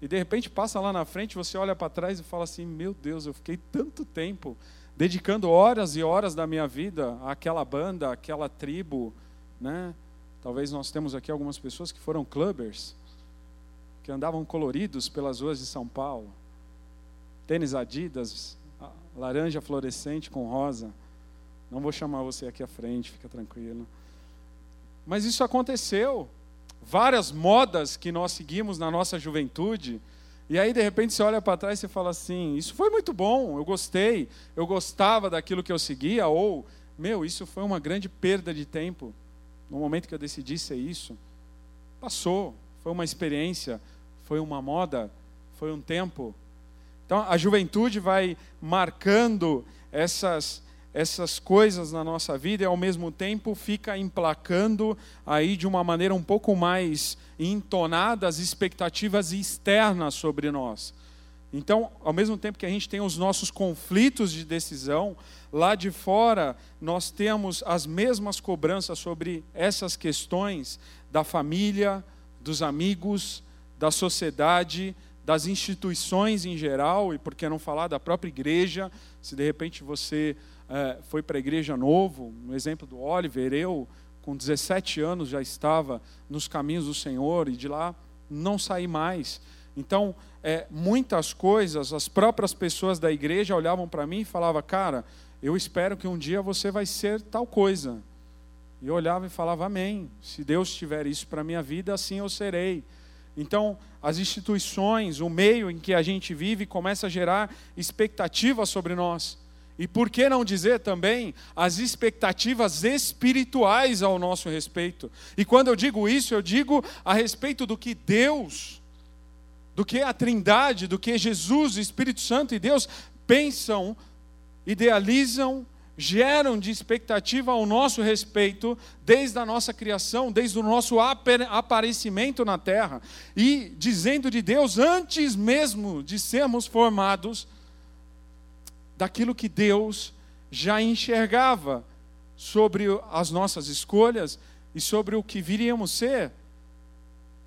E de repente passa lá na frente, você olha para trás e fala assim: Meu Deus, eu fiquei tanto tempo dedicando horas e horas da minha vida àquela banda, àquela tribo, né? Talvez nós temos aqui algumas pessoas que foram clubbers que andavam coloridos pelas ruas de São Paulo. Tênis Adidas, laranja fluorescente com rosa. Não vou chamar você aqui à frente, fica tranquilo. Mas isso aconteceu. Várias modas que nós seguimos na nossa juventude. E aí, de repente, você olha para trás e fala assim: Isso foi muito bom, eu gostei, eu gostava daquilo que eu seguia. Ou, meu, isso foi uma grande perda de tempo. No momento que eu decidi ser isso, passou, foi uma experiência, foi uma moda, foi um tempo. Então a juventude vai marcando essas essas coisas na nossa vida e ao mesmo tempo fica emplacando aí de uma maneira um pouco mais entonada as expectativas externas sobre nós. Então, ao mesmo tempo que a gente tem os nossos conflitos de decisão, lá de fora nós temos as mesmas cobranças sobre essas questões da família, dos amigos, da sociedade, das instituições em geral, e por que não falar da própria igreja, se de repente você é, foi para a igreja novo, no exemplo do Oliver, eu com 17 anos já estava nos caminhos do Senhor e de lá não saí mais. Então, é, muitas coisas, as próprias pessoas da igreja olhavam para mim e falavam, cara, eu espero que um dia você vai ser tal coisa. E eu olhava e falava: Amém. Se Deus tiver isso para a minha vida, assim eu serei. Então, as instituições, o meio em que a gente vive, começa a gerar expectativas sobre nós. E por que não dizer também as expectativas espirituais ao nosso respeito? E quando eu digo isso, eu digo a respeito do que Deus, do que a Trindade, do que Jesus, Espírito Santo e Deus pensam, idealizam, geram de expectativa ao nosso respeito, desde a nossa criação, desde o nosso aparecimento na terra, e dizendo de Deus, antes mesmo de sermos formados, daquilo que Deus já enxergava sobre as nossas escolhas e sobre o que viríamos ser.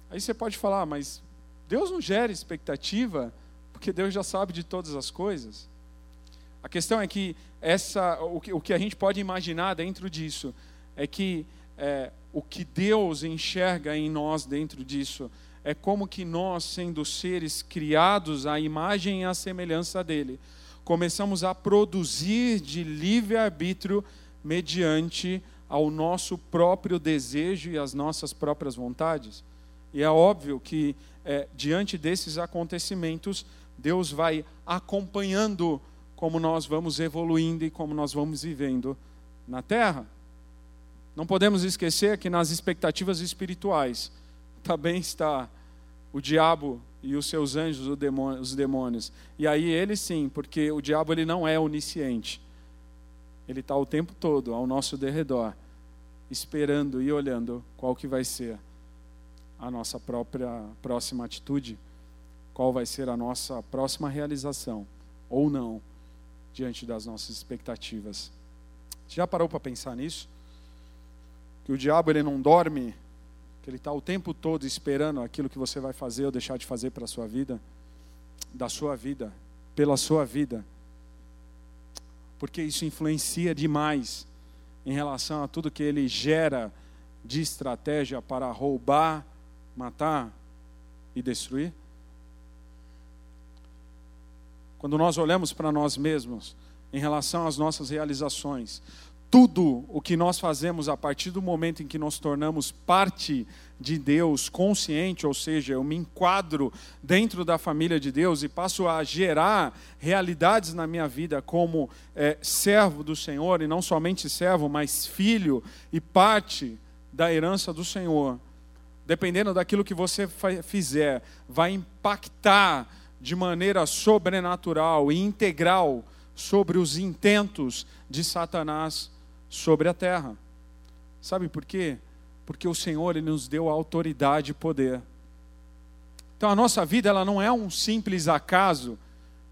Aí você pode falar, mas Deus não gera expectativa, porque Deus já sabe de todas as coisas. A questão é que essa, o, que, o que a gente pode imaginar dentro disso é que é, o que Deus enxerga em nós dentro disso é como que nós, sendo seres criados à imagem e à semelhança dele, começamos a produzir de livre-arbítrio mediante ao nosso próprio desejo e as nossas próprias vontades. E é óbvio que, é, diante desses acontecimentos, Deus vai acompanhando como nós vamos evoluindo e como nós vamos vivendo na terra. Não podemos esquecer que nas expectativas espirituais também está o diabo e os seus anjos, os demônios. E aí ele sim, porque o diabo ele não é onisciente. Ele está o tempo todo ao nosso derredor, esperando e olhando qual que vai ser a nossa própria próxima atitude, qual vai ser a nossa próxima realização, ou não, diante das nossas expectativas. Já parou para pensar nisso? Que o diabo ele não dorme que ele está o tempo todo esperando aquilo que você vai fazer ou deixar de fazer para a sua vida, da sua vida, pela sua vida, porque isso influencia demais em relação a tudo que ele gera de estratégia para roubar, matar e destruir. Quando nós olhamos para nós mesmos em relação às nossas realizações, tudo o que nós fazemos a partir do momento em que nos tornamos parte de Deus, consciente, ou seja, eu me enquadro dentro da família de Deus e passo a gerar realidades na minha vida como é, servo do Senhor, e não somente servo, mas filho e parte da herança do Senhor. Dependendo daquilo que você fizer, vai impactar de maneira sobrenatural e integral sobre os intentos de Satanás sobre a terra. Sabe por quê? Porque o Senhor ele nos deu autoridade e poder. Então a nossa vida ela não é um simples acaso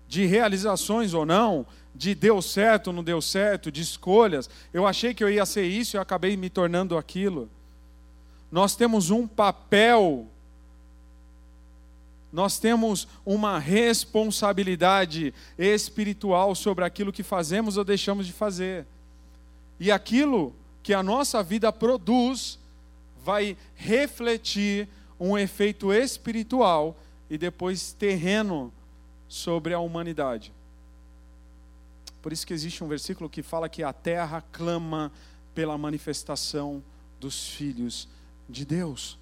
de realizações ou não, de deu certo ou não deu certo, de escolhas. Eu achei que eu ia ser isso e acabei me tornando aquilo. Nós temos um papel nós temos uma responsabilidade espiritual sobre aquilo que fazemos ou deixamos de fazer. E aquilo que a nossa vida produz vai refletir um efeito espiritual e depois terreno sobre a humanidade. Por isso que existe um versículo que fala que a terra clama pela manifestação dos filhos de Deus.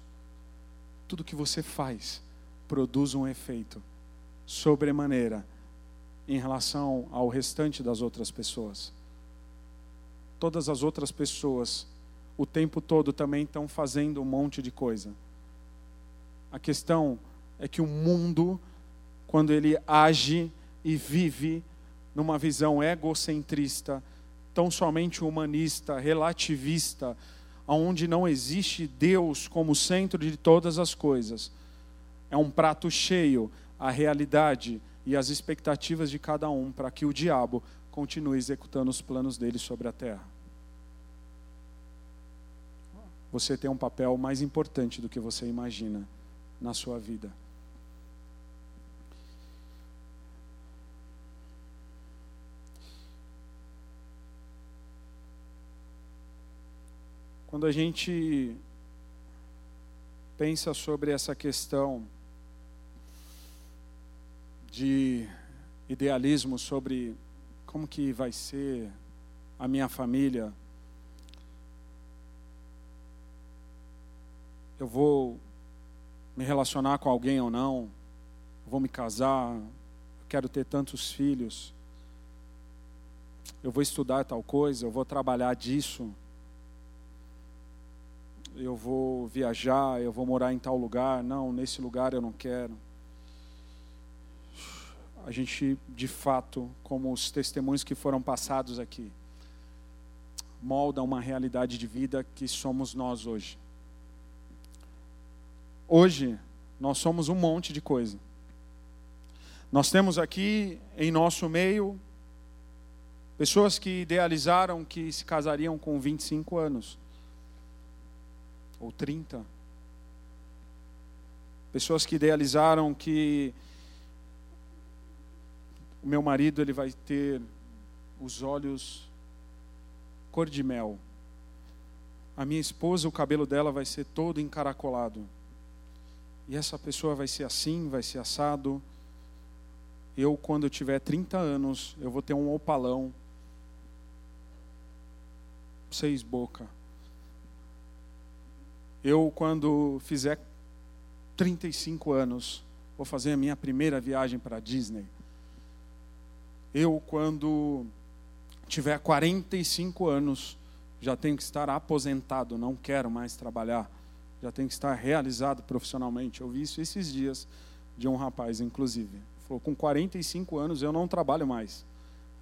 Tudo que você faz produz um efeito sobremaneira em relação ao restante das outras pessoas todas as outras pessoas o tempo todo também estão fazendo um monte de coisa. A questão é que o mundo, quando ele age e vive numa visão egocentrista, tão somente humanista, relativista, onde não existe Deus como centro de todas as coisas, é um prato cheio a realidade e as expectativas de cada um para que o diabo continue executando os planos dele sobre a terra. Você tem um papel mais importante do que você imagina na sua vida. Quando a gente pensa sobre essa questão de idealismo sobre como que vai ser a minha família, eu vou me relacionar com alguém ou não, eu vou me casar, eu quero ter tantos filhos, eu vou estudar tal coisa, eu vou trabalhar disso, eu vou viajar, eu vou morar em tal lugar, não, nesse lugar eu não quero. A gente, de fato, como os testemunhos que foram passados aqui, molda uma realidade de vida que somos nós hoje. Hoje, nós somos um monte de coisa. Nós temos aqui em nosso meio pessoas que idealizaram que se casariam com 25 anos ou 30. Pessoas que idealizaram que meu marido ele vai ter os olhos cor de mel. A minha esposa, o cabelo dela vai ser todo encaracolado. E essa pessoa vai ser assim, vai ser assado. Eu, quando eu tiver 30 anos, eu vou ter um opalão. Seis boca. Eu, quando fizer 35 anos, vou fazer a minha primeira viagem para Disney. Eu, quando tiver 45 anos, já tenho que estar aposentado, não quero mais trabalhar já tem que estar realizado profissionalmente. Eu vi isso esses dias de um rapaz, inclusive. Falou, com 45 anos eu não trabalho mais.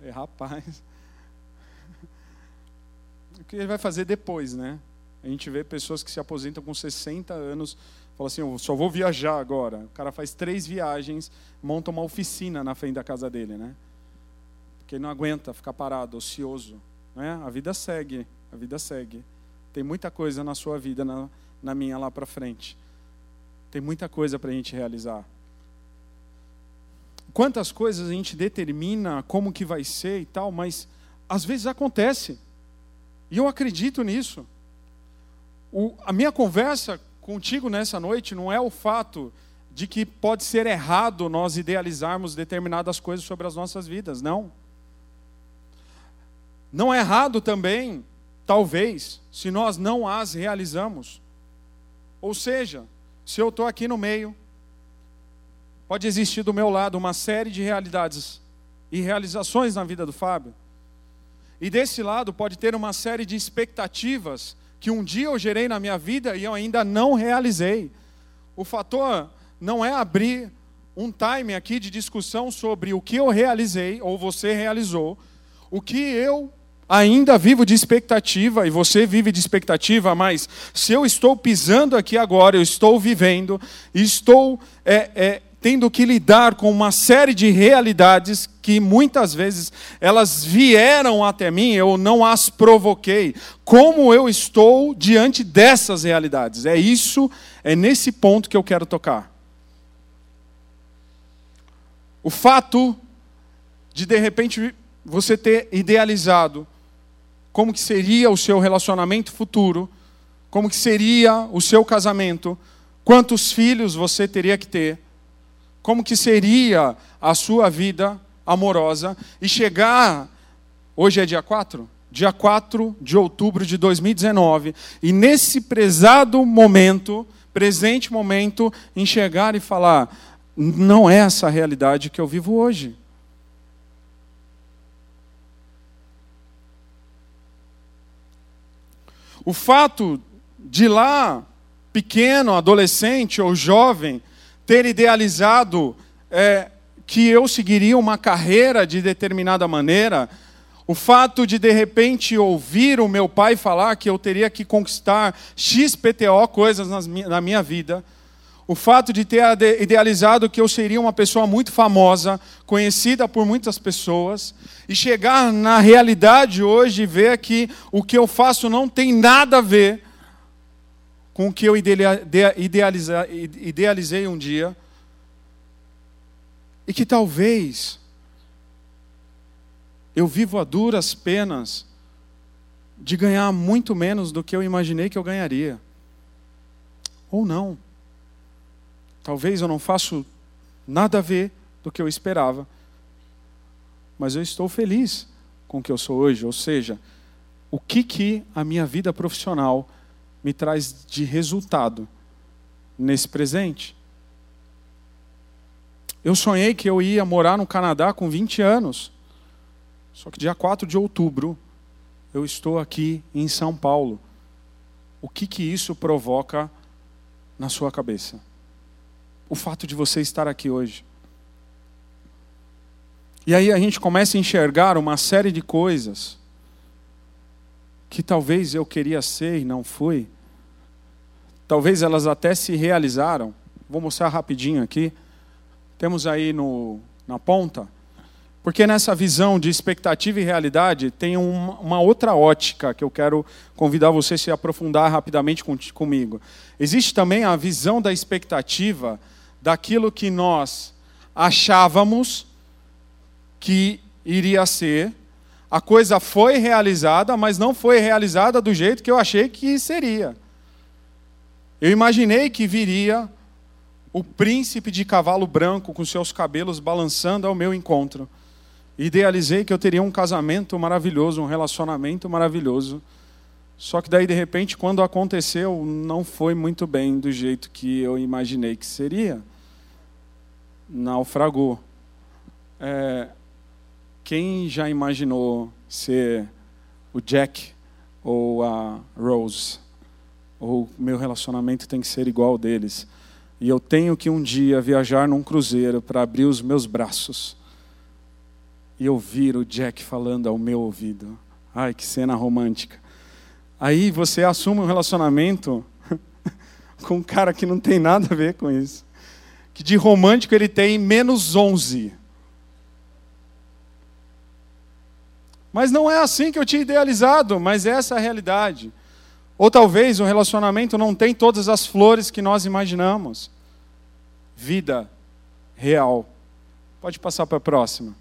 É, rapaz. O que ele vai fazer depois, né? A gente vê pessoas que se aposentam com 60 anos, falam assim, eu só vou viajar agora. O cara faz três viagens, monta uma oficina na frente da casa dele, né? Ele não aguenta ficar parado, ocioso. Né? A vida segue, a vida segue. Tem muita coisa na sua vida, na, na minha lá para frente. Tem muita coisa para a gente realizar. Quantas coisas a gente determina como que vai ser e tal, mas às vezes acontece. E eu acredito nisso. O, a minha conversa contigo nessa noite não é o fato de que pode ser errado nós idealizarmos determinadas coisas sobre as nossas vidas, não. Não é errado também, talvez, se nós não as realizamos. Ou seja, se eu estou aqui no meio, pode existir do meu lado uma série de realidades e realizações na vida do Fábio. E desse lado pode ter uma série de expectativas que um dia eu gerei na minha vida e eu ainda não realizei. O fator não é abrir um time aqui de discussão sobre o que eu realizei ou você realizou, o que eu ainda vivo de expectativa, e você vive de expectativa, mas se eu estou pisando aqui agora, eu estou vivendo, estou é, é, tendo que lidar com uma série de realidades que muitas vezes elas vieram até mim, eu não as provoquei. Como eu estou diante dessas realidades? É isso, é nesse ponto que eu quero tocar. O fato de de repente você ter idealizado como que seria o seu relacionamento futuro, como que seria o seu casamento, quantos filhos você teria que ter, como que seria a sua vida amorosa e chegar hoje é dia 4, dia 4 de outubro de 2019, e nesse prezado momento, presente momento, enxergar e falar: não é essa a realidade que eu vivo hoje. O fato de lá, pequeno, adolescente ou jovem, ter idealizado é, que eu seguiria uma carreira de determinada maneira, o fato de de repente ouvir o meu pai falar que eu teria que conquistar XPTO coisas na minha vida, o fato de ter idealizado que eu seria uma pessoa muito famosa, conhecida por muitas pessoas, e chegar na realidade hoje e ver que o que eu faço não tem nada a ver com o que eu idealizei um dia, e que talvez eu vivo a duras penas de ganhar muito menos do que eu imaginei que eu ganharia. Ou não. Talvez eu não faço nada a ver do que eu esperava, mas eu estou feliz com o que eu sou hoje. Ou seja, o que, que a minha vida profissional me traz de resultado nesse presente. Eu sonhei que eu ia morar no Canadá com 20 anos. Só que dia 4 de outubro eu estou aqui em São Paulo. O que que isso provoca na sua cabeça? O fato de você estar aqui hoje. E aí a gente começa a enxergar uma série de coisas que talvez eu queria ser e não fui. Talvez elas até se realizaram. Vou mostrar rapidinho aqui. Temos aí no, na ponta. Porque nessa visão de expectativa e realidade tem uma, uma outra ótica que eu quero convidar você a se aprofundar rapidamente com, comigo. Existe também a visão da expectativa daquilo que nós achávamos que iria ser. A coisa foi realizada, mas não foi realizada do jeito que eu achei que seria. Eu imaginei que viria o príncipe de cavalo branco com seus cabelos balançando ao meu encontro. Idealizei que eu teria um casamento maravilhoso, um relacionamento maravilhoso. Só que daí, de repente, quando aconteceu, não foi muito bem do jeito que eu imaginei que seria. Naufragou. É, quem já imaginou ser o Jack ou a Rose? Ou meu relacionamento tem que ser igual ao deles? E eu tenho que um dia viajar num cruzeiro para abrir os meus braços e ouvir o Jack falando ao meu ouvido. Ai, que cena romântica. Aí você assume um relacionamento com um cara que não tem nada a ver com isso. Que de romântico ele tem menos 11. Mas não é assim que eu tinha idealizado, mas essa é a realidade. Ou talvez o relacionamento não tem todas as flores que nós imaginamos. Vida real. Pode passar para a próxima.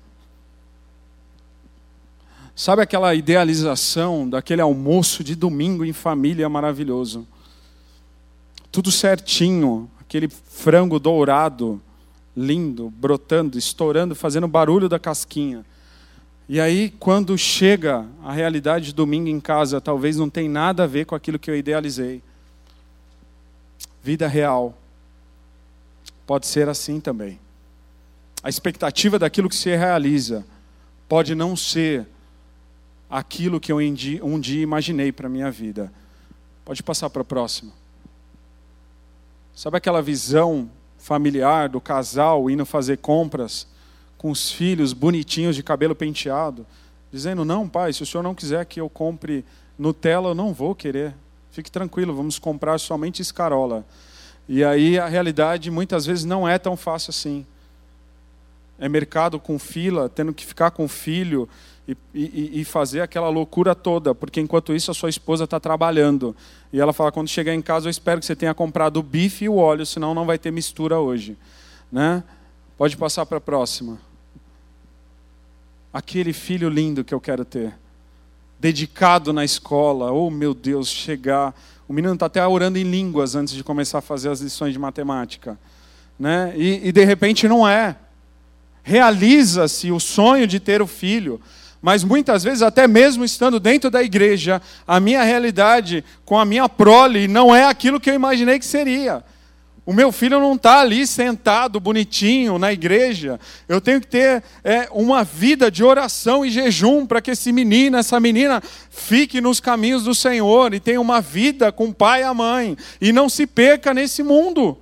Sabe aquela idealização daquele almoço de domingo em família maravilhoso? Tudo certinho, aquele frango dourado, lindo, brotando, estourando, fazendo barulho da casquinha. E aí, quando chega a realidade de domingo em casa, talvez não tem nada a ver com aquilo que eu idealizei. Vida real. Pode ser assim também. A expectativa daquilo que se realiza pode não ser aquilo que eu um dia imaginei para a minha vida. Pode passar para a próxima. Sabe aquela visão familiar do casal indo fazer compras? com os filhos bonitinhos de cabelo penteado, dizendo: Não, pai, se o senhor não quiser que eu compre Nutella, eu não vou querer. Fique tranquilo, vamos comprar somente escarola. E aí a realidade muitas vezes não é tão fácil assim. É mercado com fila, tendo que ficar com o filho e, e, e fazer aquela loucura toda, porque enquanto isso a sua esposa está trabalhando. E ela fala: quando chegar em casa, eu espero que você tenha comprado o bife e o óleo, senão não vai ter mistura hoje. Né? Pode passar para a próxima aquele filho lindo que eu quero ter, dedicado na escola. Oh, meu Deus, chegar. O menino está até orando em línguas antes de começar a fazer as lições de matemática. Né? E, e de repente não é. Realiza-se o sonho de ter o filho, mas muitas vezes, até mesmo estando dentro da igreja, a minha realidade com a minha prole não é aquilo que eu imaginei que seria. O meu filho não está ali sentado bonitinho na igreja. Eu tenho que ter é, uma vida de oração e jejum para que esse menino, essa menina, fique nos caminhos do Senhor e tenha uma vida com o pai e a mãe e não se perca nesse mundo.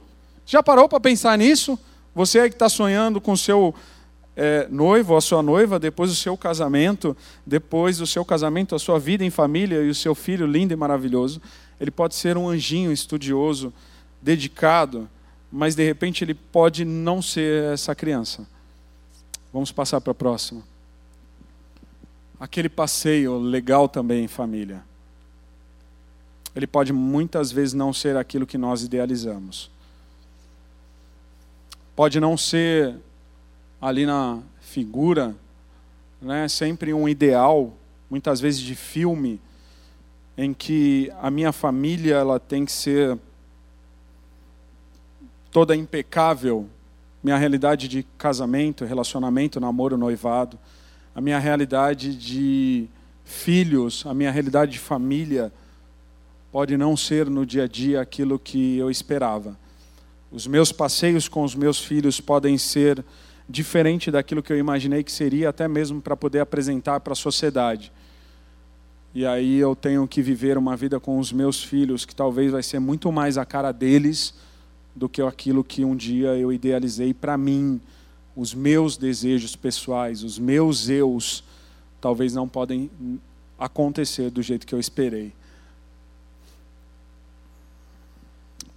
Já parou para pensar nisso? Você aí que está sonhando com seu é, noivo, a sua noiva, depois do seu casamento, depois do seu casamento, a sua vida em família e o seu filho lindo e maravilhoso, ele pode ser um anjinho estudioso dedicado, mas de repente ele pode não ser essa criança. Vamos passar para a próxima. Aquele passeio legal também em família. Ele pode muitas vezes não ser aquilo que nós idealizamos. Pode não ser ali na figura, né, sempre um ideal, muitas vezes de filme, em que a minha família ela tem que ser toda impecável, minha realidade de casamento, relacionamento, namoro, noivado, a minha realidade de filhos, a minha realidade de família, pode não ser no dia a dia aquilo que eu esperava. Os meus passeios com os meus filhos podem ser diferente daquilo que eu imaginei que seria, até mesmo para poder apresentar para a sociedade. E aí eu tenho que viver uma vida com os meus filhos que talvez vai ser muito mais a cara deles do que aquilo que um dia eu idealizei para mim, os meus desejos pessoais, os meus eus, talvez não podem acontecer do jeito que eu esperei.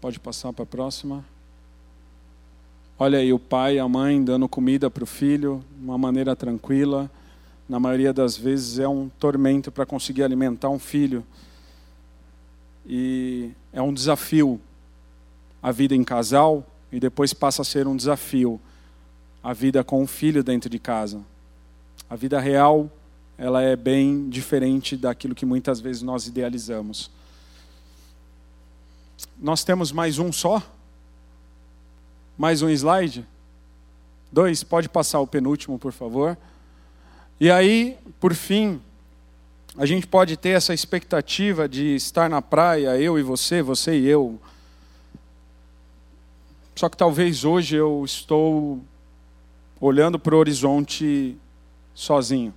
Pode passar para a próxima. Olha aí o pai e a mãe dando comida para o filho de uma maneira tranquila. Na maioria das vezes é um tormento para conseguir alimentar um filho. E é um desafio a vida em casal e depois passa a ser um desafio a vida com um filho dentro de casa. A vida real, ela é bem diferente daquilo que muitas vezes nós idealizamos. Nós temos mais um só? Mais um slide? Dois, pode passar o penúltimo, por favor. E aí, por fim, a gente pode ter essa expectativa de estar na praia, eu e você, você e eu. Só que talvez hoje eu estou olhando para o horizonte sozinho.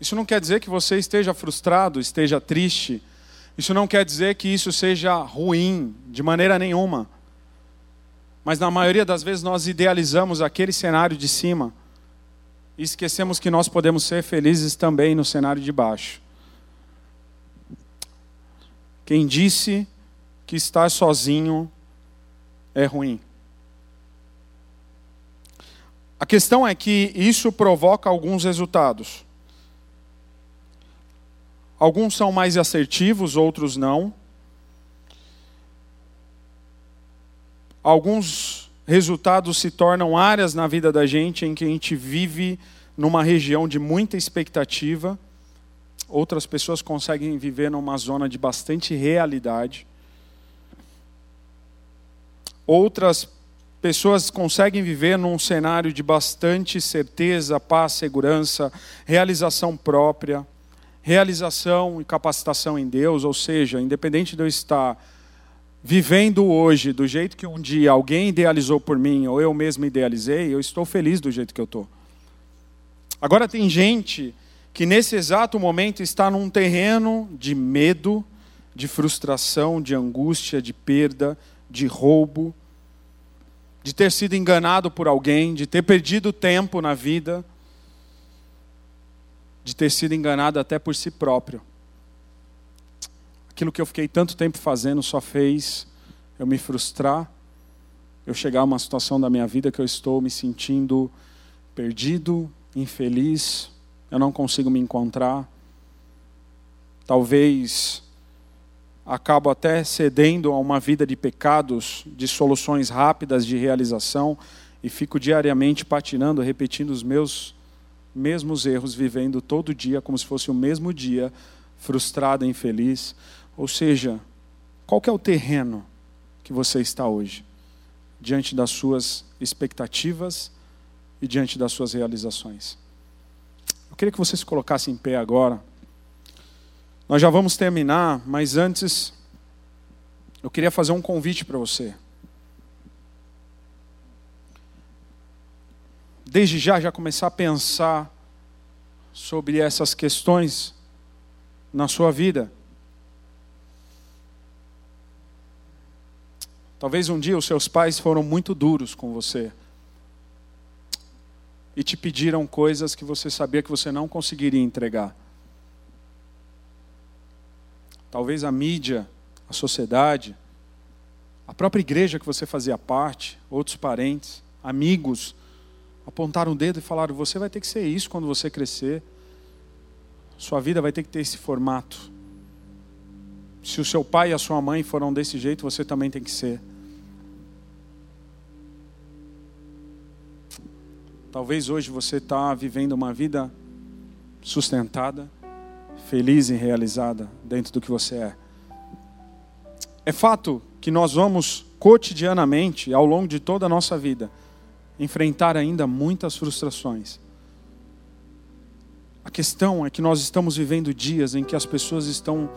Isso não quer dizer que você esteja frustrado, esteja triste. Isso não quer dizer que isso seja ruim, de maneira nenhuma. Mas na maioria das vezes nós idealizamos aquele cenário de cima e esquecemos que nós podemos ser felizes também no cenário de baixo. Quem disse que estar sozinho é ruim? A questão é que isso provoca alguns resultados. Alguns são mais assertivos, outros não. Alguns resultados se tornam áreas na vida da gente em que a gente vive numa região de muita expectativa, outras pessoas conseguem viver numa zona de bastante realidade. Outras pessoas conseguem viver num cenário de bastante certeza, paz, segurança, realização própria, realização e capacitação em Deus, ou seja, independente de eu estar vivendo hoje do jeito que um dia alguém idealizou por mim, ou eu mesmo idealizei, eu estou feliz do jeito que eu estou. Agora, tem gente que nesse exato momento está num terreno de medo, de frustração, de angústia, de perda, de roubo, de ter sido enganado por alguém, de ter perdido tempo na vida, de ter sido enganado até por si próprio aquilo que eu fiquei tanto tempo fazendo só fez eu me frustrar, eu chegar a uma situação da minha vida que eu estou me sentindo perdido, infeliz, eu não consigo me encontrar. Talvez acabo até cedendo a uma vida de pecados, de soluções rápidas de realização e fico diariamente patinando, repetindo os meus mesmos erros, vivendo todo dia como se fosse o mesmo dia, frustrado infeliz. Ou seja, qual é o terreno que você está hoje? Diante das suas expectativas e diante das suas realizações. Eu queria que você se colocasse em pé agora. Nós já vamos terminar, mas antes eu queria fazer um convite para você. Desde já, já começar a pensar sobre essas questões na sua vida. Talvez um dia os seus pais foram muito duros com você e te pediram coisas que você sabia que você não conseguiria entregar. Talvez a mídia, a sociedade, a própria igreja que você fazia parte, outros parentes, amigos, apontaram o dedo e falaram: você vai ter que ser isso quando você crescer. Sua vida vai ter que ter esse formato. Se o seu pai e a sua mãe foram desse jeito, você também tem que ser. Talvez hoje você está vivendo uma vida sustentada, feliz e realizada dentro do que você é. É fato que nós vamos cotidianamente, ao longo de toda a nossa vida, enfrentar ainda muitas frustrações. A questão é que nós estamos vivendo dias em que as pessoas estão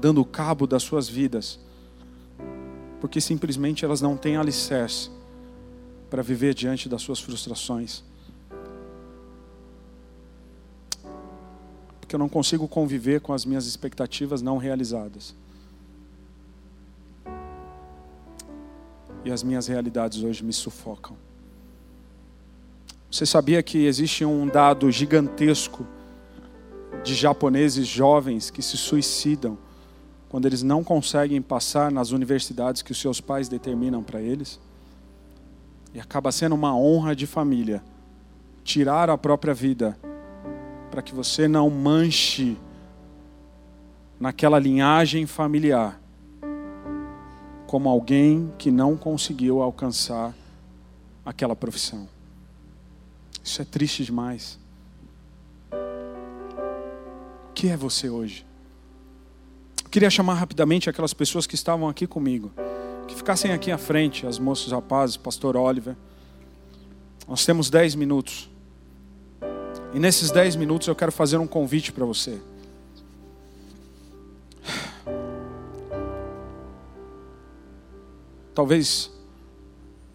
dando cabo das suas vidas porque simplesmente elas não têm alicerce para viver diante das suas frustrações. Porque eu não consigo conviver com as minhas expectativas não realizadas. E as minhas realidades hoje me sufocam. Você sabia que existe um dado gigantesco de japoneses jovens que se suicidam quando eles não conseguem passar nas universidades que os seus pais determinam para eles? E acaba sendo uma honra de família tirar a própria vida para que você não manche naquela linhagem familiar como alguém que não conseguiu alcançar aquela profissão. Isso é triste demais. O que é você hoje? Eu queria chamar rapidamente aquelas pessoas que estavam aqui comigo, que ficassem aqui à frente, as moças rapazes, pastor Oliver. Nós temos dez minutos. E nesses dez minutos eu quero fazer um convite para você. Talvez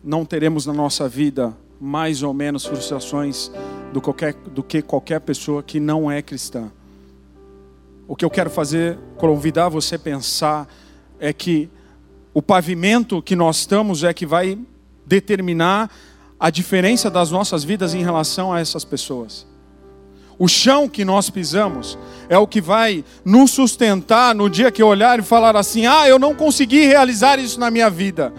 não teremos na nossa vida mais ou menos frustrações do, qualquer, do que qualquer pessoa que não é cristã. O que eu quero fazer, convidar você a pensar, é que o pavimento que nós estamos é que vai determinar a diferença das nossas vidas em relação a essas pessoas. O chão que nós pisamos é o que vai nos sustentar no dia que eu olhar e falar assim: ah, eu não consegui realizar isso na minha vida.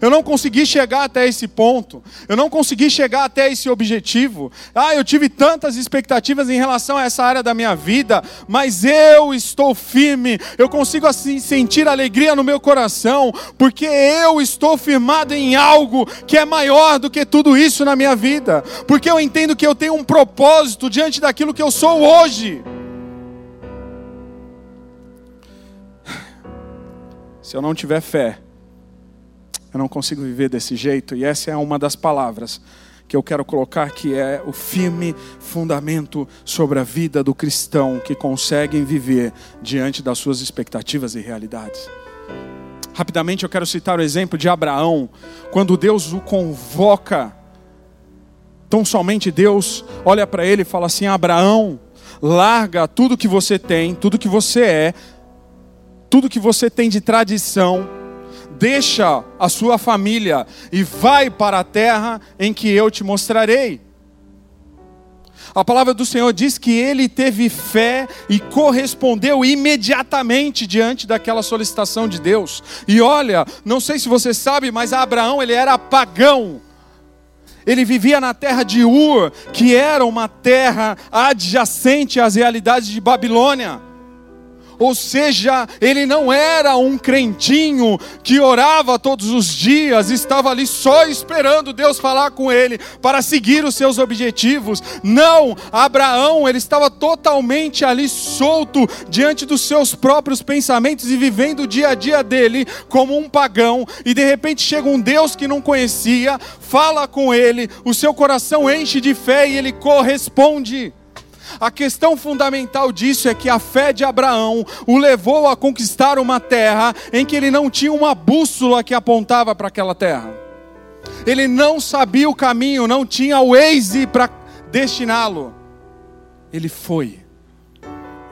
Eu não consegui chegar até esse ponto. Eu não consegui chegar até esse objetivo. Ah, eu tive tantas expectativas em relação a essa área da minha vida, mas eu estou firme. Eu consigo assim sentir alegria no meu coração, porque eu estou firmado em algo que é maior do que tudo isso na minha vida. Porque eu entendo que eu tenho um propósito diante daquilo que eu sou hoje. Se eu não tiver fé, eu não consigo viver desse jeito, e essa é uma das palavras que eu quero colocar, que é o firme fundamento sobre a vida do cristão que consegue viver diante das suas expectativas e realidades. Rapidamente eu quero citar o exemplo de Abraão, quando Deus o convoca, tão somente Deus olha para ele e fala assim: Abraão, larga tudo que você tem, tudo que você é, tudo que você tem de tradição, deixa a sua família e vai para a terra em que eu te mostrarei. A palavra do Senhor diz que ele teve fé e correspondeu imediatamente diante daquela solicitação de Deus. E olha, não sei se você sabe, mas Abraão ele era pagão. Ele vivia na terra de Ur, que era uma terra adjacente às realidades de Babilônia. Ou seja, ele não era um crentinho que orava todos os dias, estava ali só esperando Deus falar com ele para seguir os seus objetivos. Não, Abraão, ele estava totalmente ali solto diante dos seus próprios pensamentos e vivendo o dia a dia dele como um pagão, e de repente chega um Deus que não conhecia, fala com ele, o seu coração enche de fé e ele corresponde. A questão fundamental disso é que a fé de Abraão o levou a conquistar uma terra em que ele não tinha uma bússola que apontava para aquela terra. Ele não sabia o caminho, não tinha o Waze para destiná-lo. Ele foi.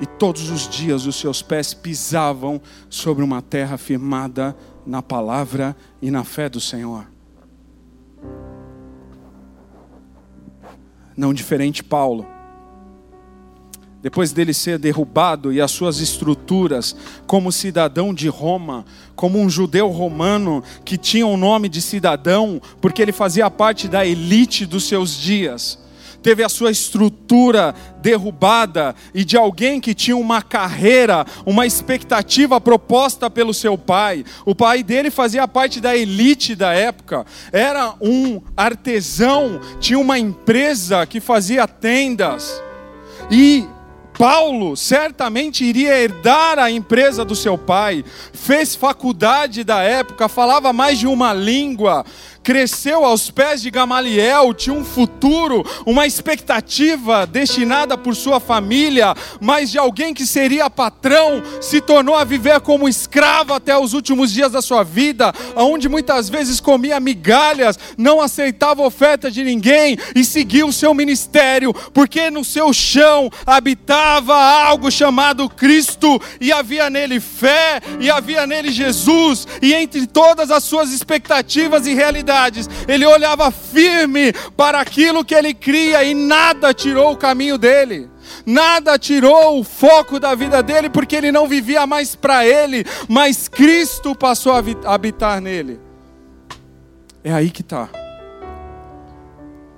E todos os dias os seus pés pisavam sobre uma terra firmada na palavra e na fé do Senhor. Não diferente Paulo depois dele ser derrubado e as suas estruturas, como cidadão de Roma, como um judeu romano que tinha o um nome de cidadão, porque ele fazia parte da elite dos seus dias, teve a sua estrutura derrubada e de alguém que tinha uma carreira, uma expectativa proposta pelo seu pai. O pai dele fazia parte da elite da época, era um artesão, tinha uma empresa que fazia tendas. E Paulo certamente iria herdar a empresa do seu pai, fez faculdade da época, falava mais de uma língua, cresceu aos pés de Gamaliel, tinha um futuro, uma expectativa destinada por sua família, mas de alguém que seria patrão, se tornou a viver como escravo até os últimos dias da sua vida, onde muitas vezes comia migalhas, não aceitava oferta de ninguém e seguia o seu ministério, porque no seu chão habitava algo chamado Cristo e havia nele fé e havia nele Jesus, e entre todas as suas expectativas e realidades, ele olhava firme para aquilo que ele cria e nada tirou o caminho dele. Nada tirou o foco da vida dele, porque ele não vivia mais para ele, mas Cristo passou a habitar nele. É aí que está.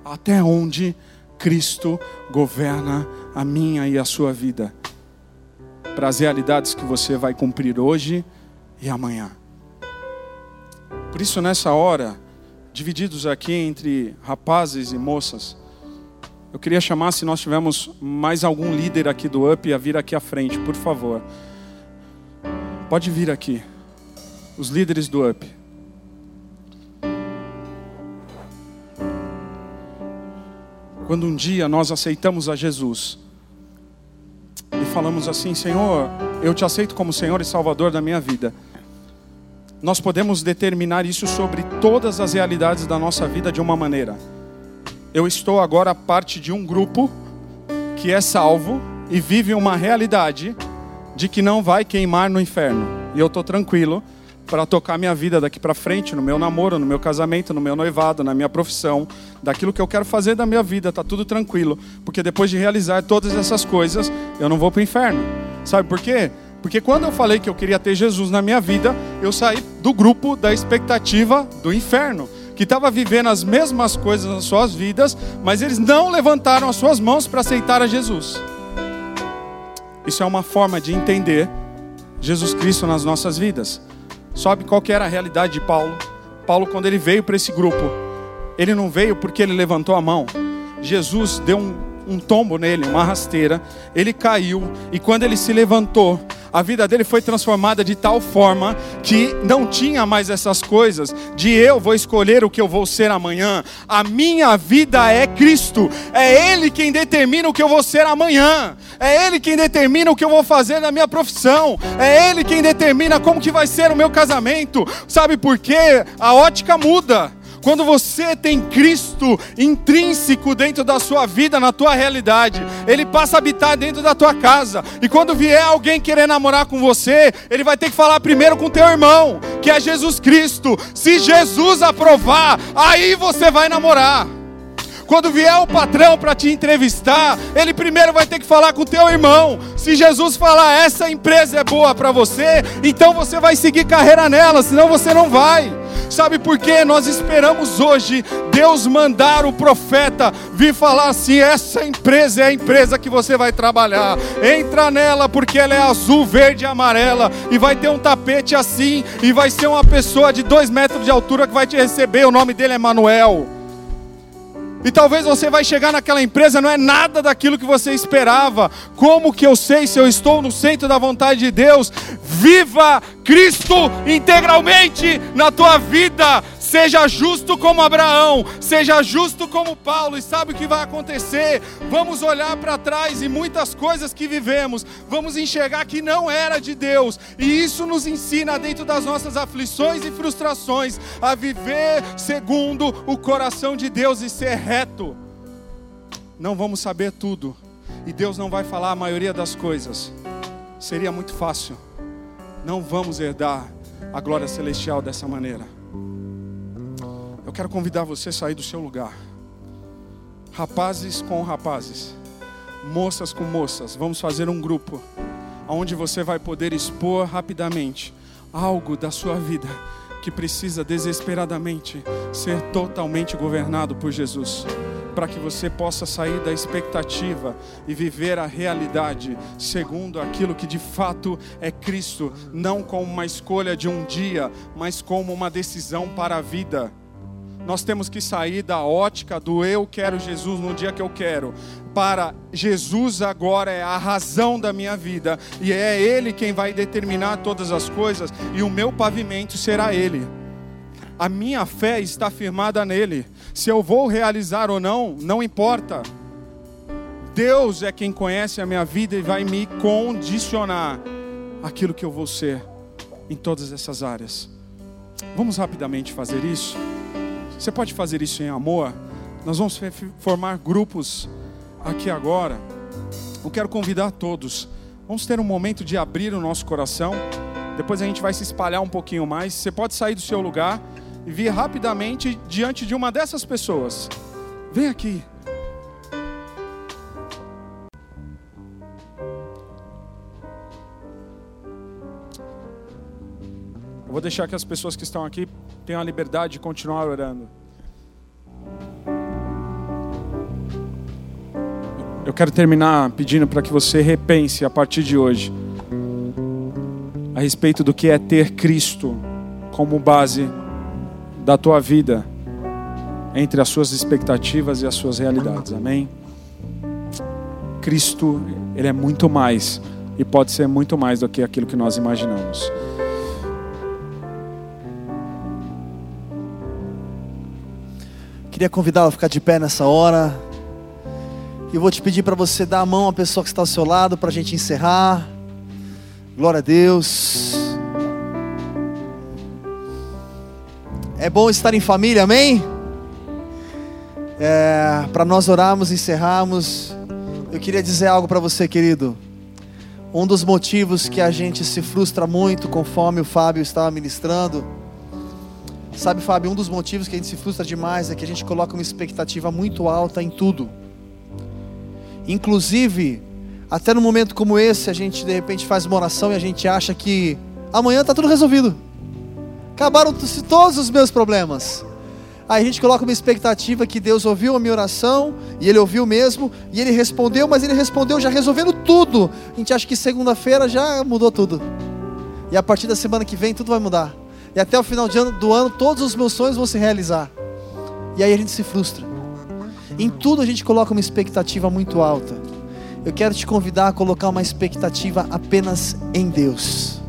Até onde Cristo governa a minha e a sua vida, para as realidades que você vai cumprir hoje e amanhã. Por isso, nessa hora, divididos aqui entre rapazes e moças, eu queria chamar, se nós tivermos mais algum líder aqui do UP, a vir aqui à frente, por favor. Pode vir aqui. Os líderes do UP. Quando um dia nós aceitamos a Jesus e falamos assim: Senhor, eu te aceito como Senhor e Salvador da minha vida nós podemos determinar isso sobre todas as realidades da nossa vida de uma maneira. Eu estou agora parte de um grupo que é salvo e vive uma realidade de que não vai queimar no inferno. E eu estou tranquilo para tocar minha vida daqui para frente, no meu namoro, no meu casamento, no meu noivado, na minha profissão, daquilo que eu quero fazer da minha vida, tá tudo tranquilo, porque depois de realizar todas essas coisas, eu não vou para o inferno. Sabe por quê? Porque quando eu falei que eu queria ter Jesus na minha vida, eu saí do grupo da expectativa do inferno, que estava vivendo as mesmas coisas nas suas vidas, mas eles não levantaram as suas mãos para aceitar a Jesus. Isso é uma forma de entender Jesus Cristo nas nossas vidas. Sabe qual que era a realidade de Paulo? Paulo, quando ele veio para esse grupo, ele não veio porque ele levantou a mão. Jesus deu um, um tombo nele, uma rasteira. Ele caiu e quando ele se levantou, a vida dele foi transformada de tal forma que não tinha mais essas coisas de eu vou escolher o que eu vou ser amanhã. A minha vida é Cristo. É Ele quem determina o que eu vou ser amanhã. É Ele quem determina o que eu vou fazer na minha profissão. É Ele quem determina como que vai ser o meu casamento. Sabe por quê? A ótica muda. Quando você tem Cristo intrínseco dentro da sua vida, na tua realidade, ele passa a habitar dentro da tua casa. E quando vier alguém querer namorar com você, ele vai ter que falar primeiro com teu irmão, que é Jesus Cristo. Se Jesus aprovar, aí você vai namorar. Quando vier o patrão para te entrevistar, ele primeiro vai ter que falar com teu irmão. Se Jesus falar essa empresa é boa para você, então você vai seguir carreira nela, senão você não vai. Sabe por quê? Nós esperamos hoje Deus mandar o profeta vir falar assim: essa empresa é a empresa que você vai trabalhar. Entra nela porque ela é azul, verde e amarela e vai ter um tapete assim e vai ser uma pessoa de dois metros de altura que vai te receber. O nome dele é Manuel. E talvez você vai chegar naquela empresa, não é nada daquilo que você esperava. Como que eu sei se eu estou no centro da vontade de Deus? Viva Cristo integralmente na tua vida. Seja justo como Abraão, seja justo como Paulo, e sabe o que vai acontecer? Vamos olhar para trás e muitas coisas que vivemos, vamos enxergar que não era de Deus, e isso nos ensina dentro das nossas aflições e frustrações a viver segundo o coração de Deus e ser reto. Não vamos saber tudo, e Deus não vai falar a maioria das coisas, seria muito fácil. Não vamos herdar a glória celestial dessa maneira. Eu quero convidar você a sair do seu lugar. Rapazes com rapazes, moças com moças, vamos fazer um grupo onde você vai poder expor rapidamente algo da sua vida que precisa desesperadamente ser totalmente governado por Jesus, para que você possa sair da expectativa e viver a realidade segundo aquilo que de fato é Cristo, não como uma escolha de um dia, mas como uma decisão para a vida. Nós temos que sair da ótica do eu quero Jesus no dia que eu quero, para Jesus agora é a razão da minha vida, e é Ele quem vai determinar todas as coisas, e o meu pavimento será Ele. A minha fé está firmada nele. Se eu vou realizar ou não, não importa. Deus é quem conhece a minha vida e vai me condicionar aquilo que eu vou ser em todas essas áreas. Vamos rapidamente fazer isso? Você pode fazer isso em amor? Nós vamos formar grupos aqui agora. Eu quero convidar todos. Vamos ter um momento de abrir o nosso coração. Depois a gente vai se espalhar um pouquinho mais. Você pode sair do seu lugar e vir rapidamente diante de uma dessas pessoas. Vem aqui. Vou deixar que as pessoas que estão aqui tenham a liberdade de continuar orando. Eu quero terminar pedindo para que você repense a partir de hoje a respeito do que é ter Cristo como base da tua vida entre as suas expectativas e as suas realidades. Amém? Cristo, ele é muito mais e pode ser muito mais do que aquilo que nós imaginamos. Queria convidá-lo a ficar de pé nessa hora. E vou te pedir para você dar a mão à pessoa que está ao seu lado para a gente encerrar. Glória a Deus. É bom estar em família, amém? É, para nós orarmos e encerrarmos, eu queria dizer algo para você, querido. Um dos motivos que a gente se frustra muito, conforme o Fábio estava ministrando, Sabe, Fábio, um dos motivos que a gente se frustra demais é que a gente coloca uma expectativa muito alta em tudo. Inclusive, até no momento como esse, a gente de repente faz uma oração e a gente acha que amanhã está tudo resolvido. Acabaram todos os meus problemas. Aí a gente coloca uma expectativa que Deus ouviu a minha oração, e Ele ouviu mesmo, e Ele respondeu, mas Ele respondeu já resolvendo tudo. A gente acha que segunda-feira já mudou tudo. E a partir da semana que vem tudo vai mudar. E até o final ano, do ano, todos os meus sonhos vão se realizar. E aí a gente se frustra. Em tudo a gente coloca uma expectativa muito alta. Eu quero te convidar a colocar uma expectativa apenas em Deus.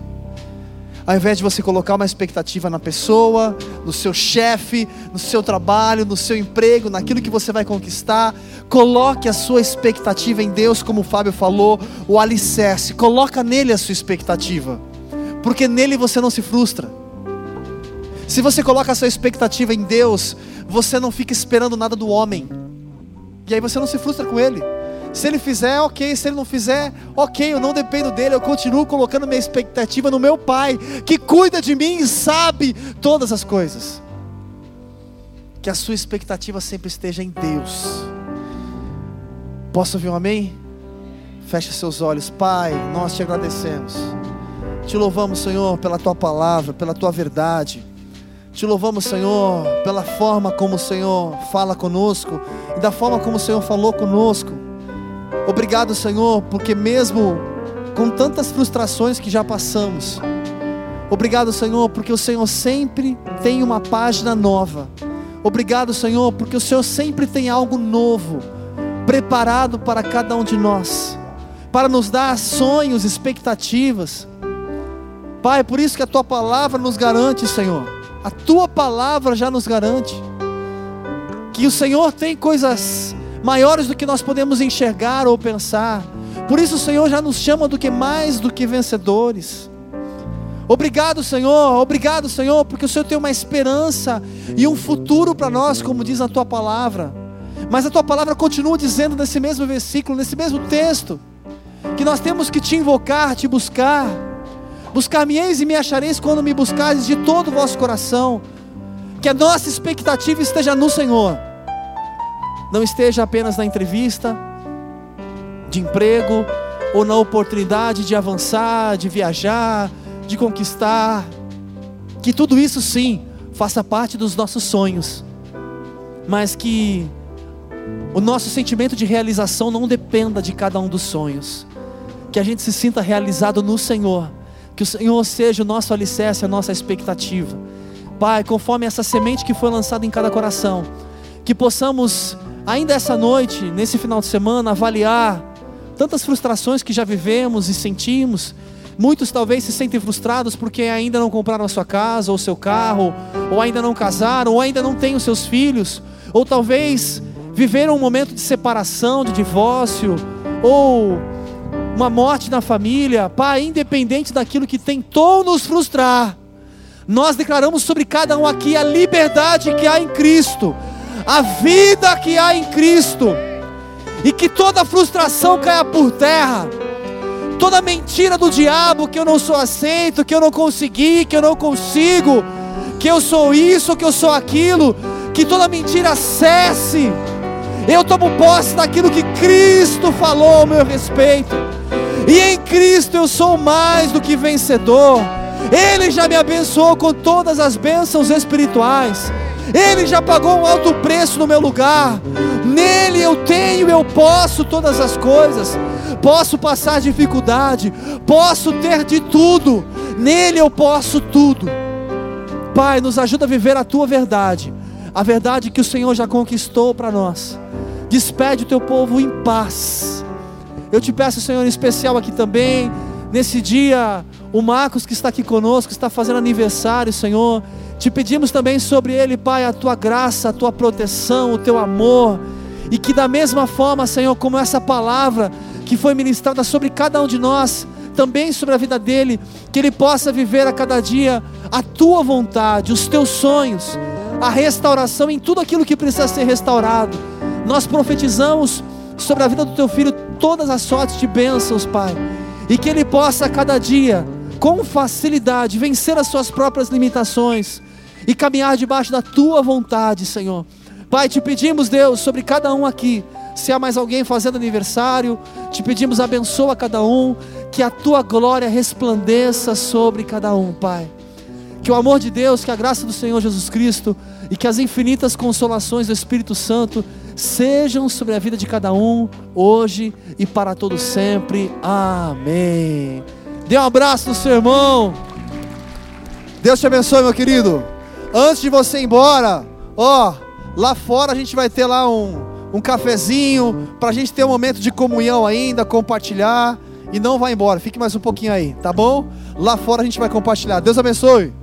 Ao invés de você colocar uma expectativa na pessoa, no seu chefe, no seu trabalho, no seu emprego, naquilo que você vai conquistar, coloque a sua expectativa em Deus, como o Fábio falou, o alicerce. Coloca nele a sua expectativa, porque nele você não se frustra. Se você coloca a sua expectativa em Deus, você não fica esperando nada do homem. E aí você não se frustra com ele. Se ele fizer, ok. Se ele não fizer, ok. Eu não dependo dele. Eu continuo colocando minha expectativa no meu Pai, que cuida de mim e sabe todas as coisas. Que a sua expectativa sempre esteja em Deus. Posso ouvir um amém? Feche seus olhos, Pai. Nós te agradecemos. Te louvamos, Senhor, pela tua palavra, pela tua verdade. Te louvamos, Senhor, pela forma como o Senhor fala conosco e da forma como o Senhor falou conosco. Obrigado, Senhor, porque mesmo com tantas frustrações que já passamos, obrigado, Senhor, porque o Senhor sempre tem uma página nova. Obrigado, Senhor, porque o Senhor sempre tem algo novo preparado para cada um de nós, para nos dar sonhos, expectativas. Pai, por isso que a tua palavra nos garante, Senhor a tua palavra já nos garante que o Senhor tem coisas maiores do que nós podemos enxergar ou pensar. Por isso o Senhor já nos chama do que mais do que vencedores. Obrigado, Senhor. Obrigado, Senhor, porque o Senhor tem uma esperança e um futuro para nós, como diz a tua palavra. Mas a tua palavra continua dizendo nesse mesmo versículo, nesse mesmo texto, que nós temos que te invocar, te buscar Buscar-me-eis e me achareis quando me buscares de todo o vosso coração. Que a nossa expectativa esteja no Senhor. Não esteja apenas na entrevista de emprego ou na oportunidade de avançar, de viajar, de conquistar. Que tudo isso sim faça parte dos nossos sonhos. Mas que o nosso sentimento de realização não dependa de cada um dos sonhos. Que a gente se sinta realizado no Senhor que o Senhor seja o nosso alicerce, a nossa expectativa. Pai, conforme essa semente que foi lançada em cada coração, que possamos, ainda essa noite, nesse final de semana, avaliar tantas frustrações que já vivemos e sentimos, Muitos talvez se sentem frustrados porque ainda não compraram a sua casa ou seu carro, ou ainda não casaram, ou ainda não têm os seus filhos, ou talvez viveram um momento de separação, de divórcio, ou uma morte na família. Pai, independente daquilo que tentou nos frustrar, nós declaramos sobre cada um aqui a liberdade que há em Cristo, a vida que há em Cristo, e que toda frustração caia por terra toda mentira do diabo que eu não sou aceito, que eu não consegui, que eu não consigo, que eu sou isso, que eu sou aquilo, que toda mentira cesse. Eu tomo posse daquilo que Cristo falou ao meu respeito. E em Cristo eu sou mais do que vencedor. Ele já me abençoou com todas as bênçãos espirituais. Ele já pagou um alto preço no meu lugar. Nele eu tenho, eu posso todas as coisas. Posso passar dificuldade, posso ter de tudo. Nele eu posso tudo. Pai, nos ajuda a viver a tua verdade, a verdade que o Senhor já conquistou para nós. Despede o teu povo em paz. Eu te peço, Senhor, em especial aqui também, nesse dia, o Marcos que está aqui conosco, está fazendo aniversário, Senhor. Te pedimos também sobre ele, Pai, a tua graça, a tua proteção, o teu amor. E que da mesma forma, Senhor, como essa palavra que foi ministrada sobre cada um de nós, também sobre a vida dele, que ele possa viver a cada dia a tua vontade, os teus sonhos, a restauração em tudo aquilo que precisa ser restaurado. Nós profetizamos sobre a vida do teu filho todas as sortes de bênçãos, Pai, e que ele possa cada dia, com facilidade, vencer as suas próprias limitações e caminhar debaixo da tua vontade, Senhor. Pai, te pedimos, Deus, sobre cada um aqui. Se há mais alguém fazendo aniversário, te pedimos, abençoa cada um, que a tua glória resplandeça sobre cada um, Pai. Que o amor de Deus, que a graça do Senhor Jesus Cristo e que as infinitas consolações do Espírito Santo sejam sobre a vida de cada um, hoje e para todo sempre. Amém. Dê um abraço no seu irmão. Deus te abençoe, meu querido. Antes de você ir embora, ó, lá fora a gente vai ter lá um, um cafezinho para a gente ter um momento de comunhão ainda, compartilhar. E não vá embora, fique mais um pouquinho aí, tá bom? Lá fora a gente vai compartilhar. Deus abençoe.